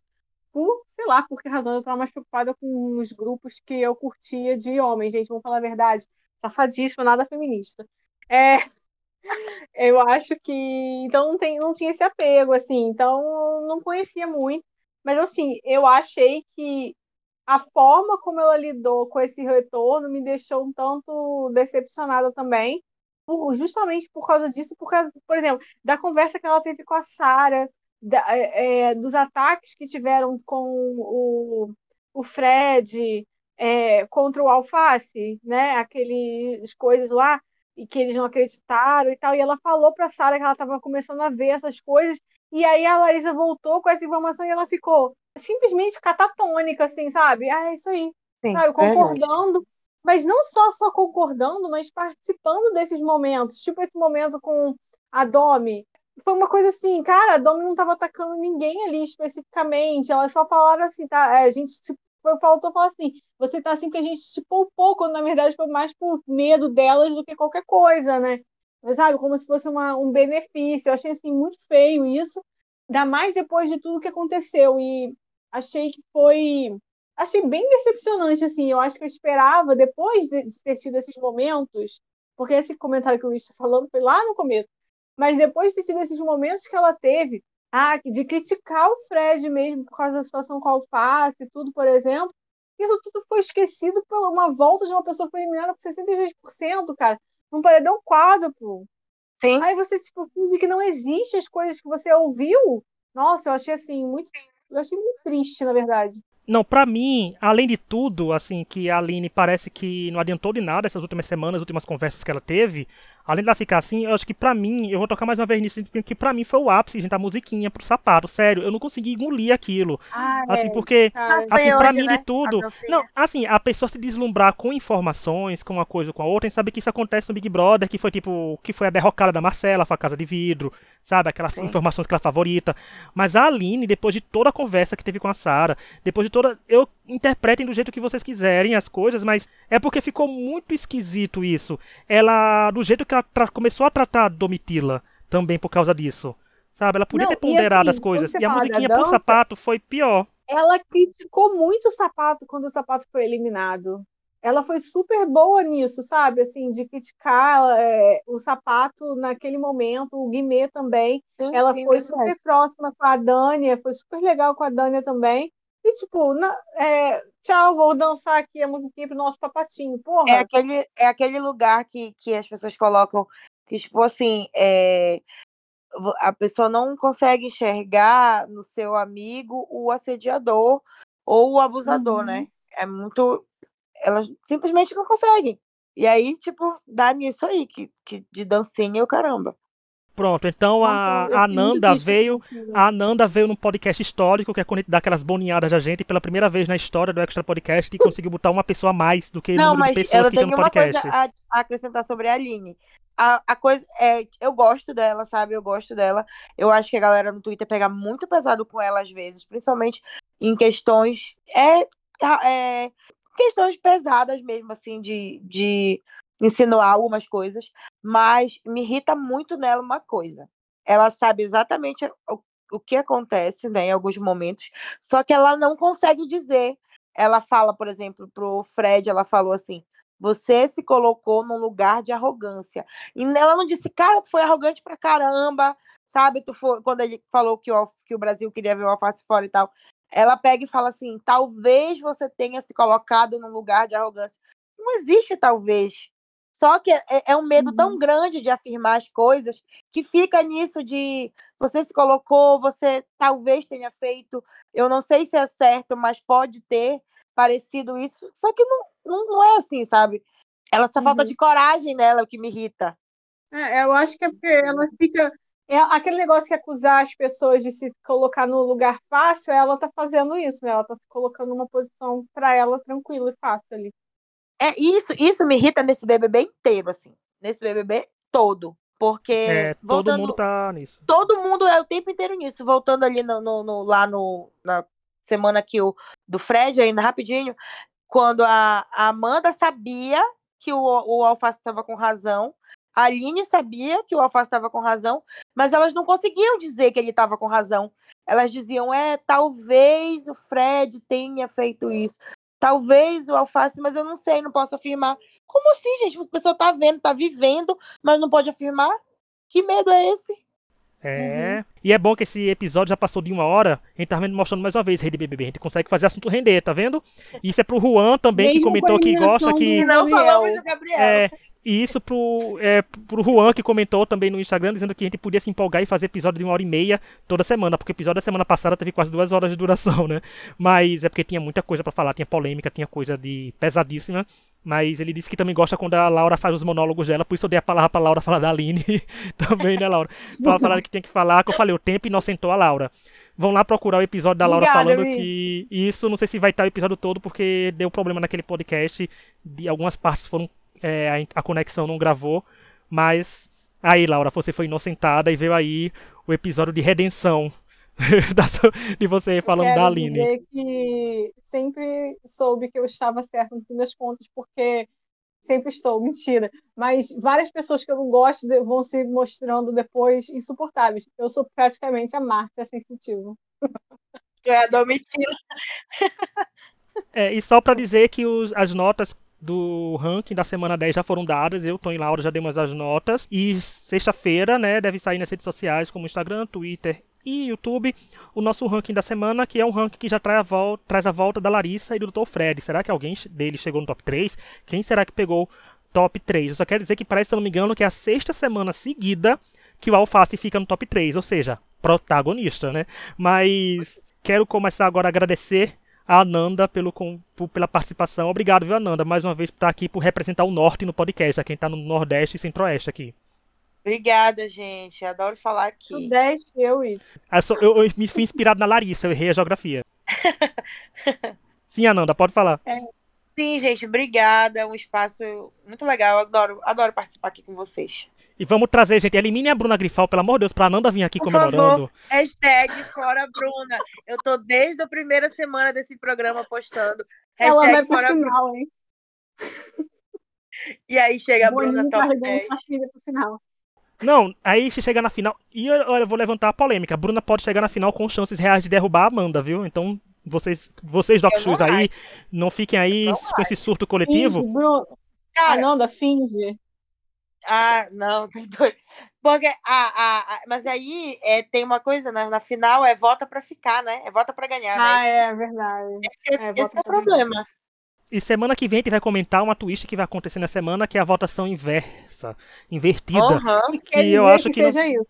por, sei lá, por que razão eu estava mais preocupada com os grupos que eu curtia de homens, gente, vamos falar a verdade, safadíssimo, nada feminista. É, eu acho que então não, tem, não tinha esse apego, assim, então não conhecia muito. Mas assim, eu achei que a forma como ela lidou com esse retorno me deixou um tanto decepcionada também, por, justamente por causa disso, por causa, por exemplo, da conversa que ela teve com a Sara, é, é, dos ataques que tiveram com o, o Fred é, contra o Alface, né? Aqueles coisas lá e que eles não acreditaram e tal. E ela falou para Sara que ela estava começando a ver essas coisas. E aí a Larissa voltou com essa informação e ela ficou simplesmente catatônica, assim, sabe? Ah, é isso aí. Sim, sabe? Concordando. Verdade. Mas não só só concordando, mas participando desses momentos. Tipo esse momento com a Domi. Foi uma coisa assim, cara, a Domi não estava atacando ninguém ali especificamente. Elas só falaram assim, tá? É, a gente tipo, faltou falar assim, você tá assim que a gente te poupou, quando na verdade foi mais por medo delas do que qualquer coisa, né? Mas, sabe, como se fosse uma, um benefício. Eu achei assim muito feio isso, ainda mais depois de tudo que aconteceu. E achei que foi. Achei bem decepcionante, assim. Eu acho que eu esperava, depois de, de ter tido esses momentos, porque esse comentário que o Luiz está falando foi lá no começo, mas depois de ter tido esses momentos que ela teve, ah, de criticar o Fred mesmo por causa da situação com a alface e tudo, por exemplo, isso tudo foi esquecido por uma volta de uma pessoa que foi eliminada por 66%, cara, num paredão quádruplo. Sim. Aí você, tipo, finge que não existe as coisas que você ouviu. Nossa, eu achei assim, muito. Eu achei muito triste, na verdade. Não, para mim, além de tudo, assim, que a Aline parece que não adiantou de nada essas últimas semanas, as últimas conversas que ela teve, além dela ficar assim, eu acho que pra mim, eu vou tocar mais uma vez nisso, que pra mim foi o ápice, gente, a musiquinha pro sapato, sério, eu não consegui engolir aquilo. Ah, assim, é. porque, ah, assim, pra mim né? de tudo. Não, assim, a pessoa se deslumbrar com informações, com uma coisa ou com a outra, e sabe que isso acontece no Big Brother, que foi tipo, que foi a derrocada da Marcela, foi a casa de vidro, sabe? Aquelas Sim. informações que ela favorita. Mas a Aline, depois de toda a conversa que teve com a Sara, depois de toda. Eu interpretem do jeito que vocês quiserem as coisas, mas é porque ficou muito esquisito isso. Ela, do jeito que ela começou a tratar a Domitila, também por causa disso. Sabe? Ela podia Não, ter ponderado assim, as coisas. E a musiquinha dança, pro sapato foi pior. Ela criticou muito o sapato quando o sapato foi eliminado. Ela foi super boa nisso, sabe? Assim, de criticar é, o sapato naquele momento, o Guimê também. Sim, ela sim, foi super próxima com a Dânia, foi super legal com a Dânia também. E, tipo, na, é, tchau, vou dançar aqui a musiquinha pro nosso papatinho. Porra. É aquele, é aquele lugar que, que as pessoas colocam que, tipo assim, é, a pessoa não consegue enxergar no seu amigo o assediador ou o abusador, né? uhum. né? É muito. Elas simplesmente não conseguem. E aí, tipo, dá nisso aí, que, que de dancinha o caramba. Pronto, então a, a Nanda veio. A Nanda veio num podcast histórico, que é quando a dá aquelas boninhadas da gente, pela primeira vez na história do Extra Podcast, e <laughs> conseguiu botar uma pessoa a mais do que o número de pessoas que tem no podcast. Não, mas eu tenho uma coisa a, acrescentar sobre a Aline. A, a coisa é, eu gosto dela, sabe? Eu gosto dela. Eu acho que a galera no Twitter pega muito pesado com ela às vezes, principalmente em questões é, é questões pesadas mesmo assim de, de insinuar algumas coisas, mas me irrita muito nela uma coisa. Ela sabe exatamente o, o que acontece né, em alguns momentos, só que ela não consegue dizer. Ela fala, por exemplo, pro Fred, ela falou assim: Você se colocou num lugar de arrogância. E ela não disse, cara, tu foi arrogante pra caramba, sabe? Tu foi, quando ele falou que o, que o Brasil queria ver o alface fora e tal. Ela pega e fala assim: talvez você tenha se colocado num lugar de arrogância. Não existe, talvez. Só que é, é um medo uhum. tão grande de afirmar as coisas que fica nisso de você se colocou, você talvez tenha feito, eu não sei se é certo, mas pode ter parecido isso. Só que não, não, não é assim, sabe? Ela só uhum. falta de coragem nela, o que me irrita. É, eu acho que é porque ela fica. É aquele negócio que acusar as pessoas de se colocar no lugar fácil, ela tá fazendo isso, né? Ela tá se colocando numa posição para ela tranquila e fácil ali. É isso, isso me irrita nesse BBB inteiro, assim. Nesse BBB todo. Porque. É, todo voltando, mundo tá nisso. Todo mundo é o tempo inteiro nisso. Voltando ali no, no, no lá no, na semana que o do Fred, ainda rapidinho, quando a, a Amanda sabia que o, o Alface estava com razão, a Aline sabia que o Alface estava com razão, mas elas não conseguiam dizer que ele estava com razão. Elas diziam, é, talvez o Fred tenha feito isso. Talvez o alface, mas eu não sei, não posso afirmar. Como assim, gente? A pessoa tá vendo, tá vivendo, mas não pode afirmar? Que medo é esse? É. Uhum. E é bom que esse episódio já passou de uma hora. A gente tá mostrando mais uma vez Rede BBB. A gente consegue fazer assunto render, tá vendo? Isso é pro Juan também, Mesmo que comentou que gosta que. Não falamos do Gabriel. É, e isso pro, é, pro Juan, que comentou também no Instagram, dizendo que a gente podia se empolgar e fazer episódio de uma hora e meia toda semana, porque o episódio da semana passada teve quase duas horas de duração, né? Mas é porque tinha muita coisa para falar, tinha polêmica, tinha coisa de pesadíssima. Mas ele disse que também gosta quando a Laura faz os monólogos dela, por isso eu dei a palavra pra Laura falar da Aline <laughs> também, né, Laura? Pra falar que tinha que falar, que eu falei, o tempo inocentou a Laura. Vão lá procurar o episódio da Laura Obrigada, falando que isso, não sei se vai estar o episódio todo, porque deu problema naquele podcast, de algumas partes foram é, a, conexão não gravou, mas aí, Laura, você foi inocentada e veio aí o episódio de redenção <laughs> de você falando Quero da Aline. Dizer que sempre soube que eu estava certo no fim das contas, porque sempre estou, <laughs> mentira. Mas várias pessoas que eu não gosto vão se mostrando depois insuportáveis. Eu sou praticamente a Marta sensitiva. <laughs> É, a mentira. É, e só para dizer que os, as notas do ranking da semana 10 já foram dadas. Eu, Tony Laura, já demos as notas. E sexta-feira, né, deve sair nas redes sociais como Instagram, Twitter e YouTube o nosso ranking da semana, que é um ranking que já traz a, volta, traz a volta da Larissa e do Dr. Fred. Será que alguém deles chegou no top 3? Quem será que pegou top 3? Eu só quero dizer que parece, se eu não me engano, que é a sexta semana seguida que o Alface fica no top 3, ou seja, protagonista, né? Mas quero começar agora a agradecer a Ananda pelo, por, pela participação. Obrigado, viu, Ananda, mais uma vez por estar aqui por representar o Norte no podcast, a quem está no Nordeste e Centro-Oeste aqui. Obrigada, gente. Adoro falar aqui. Sudeste, eu e. Ah, eu, eu, me fui inspirado na Larissa, eu errei a geografia. <laughs> Sim, Ananda, pode falar. É. Sim, gente, obrigada. É um espaço muito legal. Eu adoro, adoro participar aqui com vocês. E vamos trazer, gente, elimine a Bruna Grifal, pelo amor de Deus, pra Nanda vir aqui Por comemorando. Favor, hashtag fora Bruna. Eu tô desde a primeira semana desse programa postando. Hashtag Ela vai fora final, Bruna. hein? E aí chega a Bruna top 10. Não, aí se chegar na final. E olha, eu vou levantar a polêmica. A Bruna pode chegar na final com chances reais de derrubar a Amanda, viu? Então, vocês, vocês Doc Shoes aí, não fiquem aí não com esse surto coletivo. Finge, Bruno. Cara, Ananda, finge. Ah, não, <laughs> tem dois. Porque, ah, ah, ah, mas aí é, tem uma coisa, na, na final é vota para ficar, né? É vota para ganhar. Ah, né? é verdade. Esse é, é, esse é o problema. E semana que vem a gente vai comentar uma twist que vai acontecer na semana, que é a votação inversa, invertida. Uhum. Que, eu acho que. que não, isso.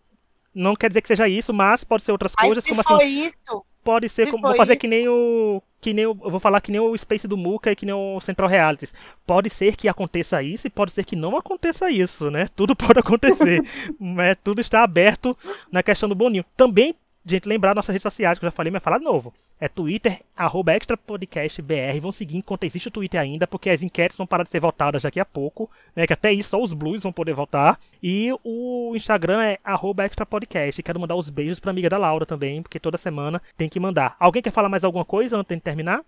não quer dizer que seja isso, mas pode ser outras mas coisas, como assim. Isso, Pode ser, como, vou fazer isso. que nem o. Que nem o, vou falar que nem o Space do Muka e que nem o Central Realities. Pode ser que aconteça isso e pode ser que não aconteça isso, né? Tudo <laughs> pode acontecer. <laughs> é, tudo está aberto na questão do Boninho. Também Gente, lembrar nossas redes sociais, que eu já falei, mas falar de novo. É Twitter, arroba extrapodcastbr. Vão seguir enquanto existe o Twitter ainda, porque as enquetes vão parar de ser votadas daqui a pouco, né? Que até isso só os blues vão poder votar. E o Instagram é arroba extrapodcast. Quero mandar os beijos pra amiga da Laura também, porque toda semana tem que mandar. Alguém quer falar mais alguma coisa antes de terminar?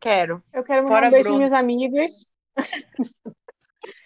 Quero. Eu quero mandar Fora um beijo Bruno. minhas amigas. <laughs>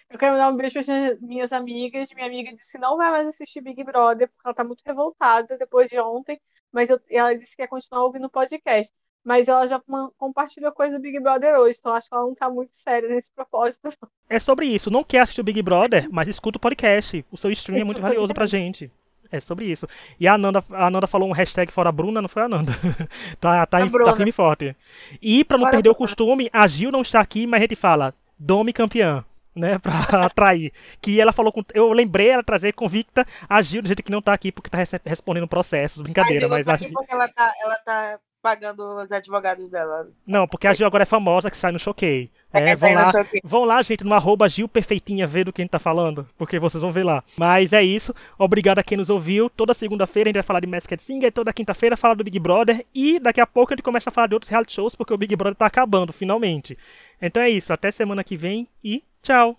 Eu quero mandar um beijo para minhas amigas. Minha amiga disse que não vai mais assistir Big Brother, porque ela tá muito revoltada depois de ontem, mas eu, ela disse que quer continuar ouvindo o podcast. mas ela já compartilhou coisa do Big Brother hoje, então acho que ela não tá muito séria nesse propósito. <laughs> É sobre isso. Não quer assistir o Big Brother, mas escuta o podcast. O seu stream é muito valioso pra gente. É sobre isso. E a Ananda, a Ananda falou um hashtag fora Bruna, não foi a Ananda. <laughs> tá, tá, tá firme e forte. E pra não perder o costume, a Gil não está aqui, mas a gente fala, Dome campeã. Né, pra <laughs> atrair. Que ela falou com. Eu lembrei ela trazer convicta a Gil, do jeito que não tá aqui, porque tá respondendo processos, brincadeira, mas. Tá a Gil... porque ela tá, ela tá pagando os advogados dela. Não, porque a Gil agora é famosa que sai no Choquei. É, é vão, lá, vão lá, gente, no arroba Gil Perfeitinha ver do que a gente tá falando, porque vocês vão ver lá. Mas é isso. Obrigado a quem nos ouviu. Toda segunda-feira a gente vai falar de Masked Singer, toda quinta-feira falar do Big Brother e daqui a pouco a gente começa a falar de outros reality shows, porque o Big Brother tá acabando, finalmente. Então é isso. Até semana que vem e tchau.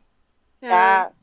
Tchau.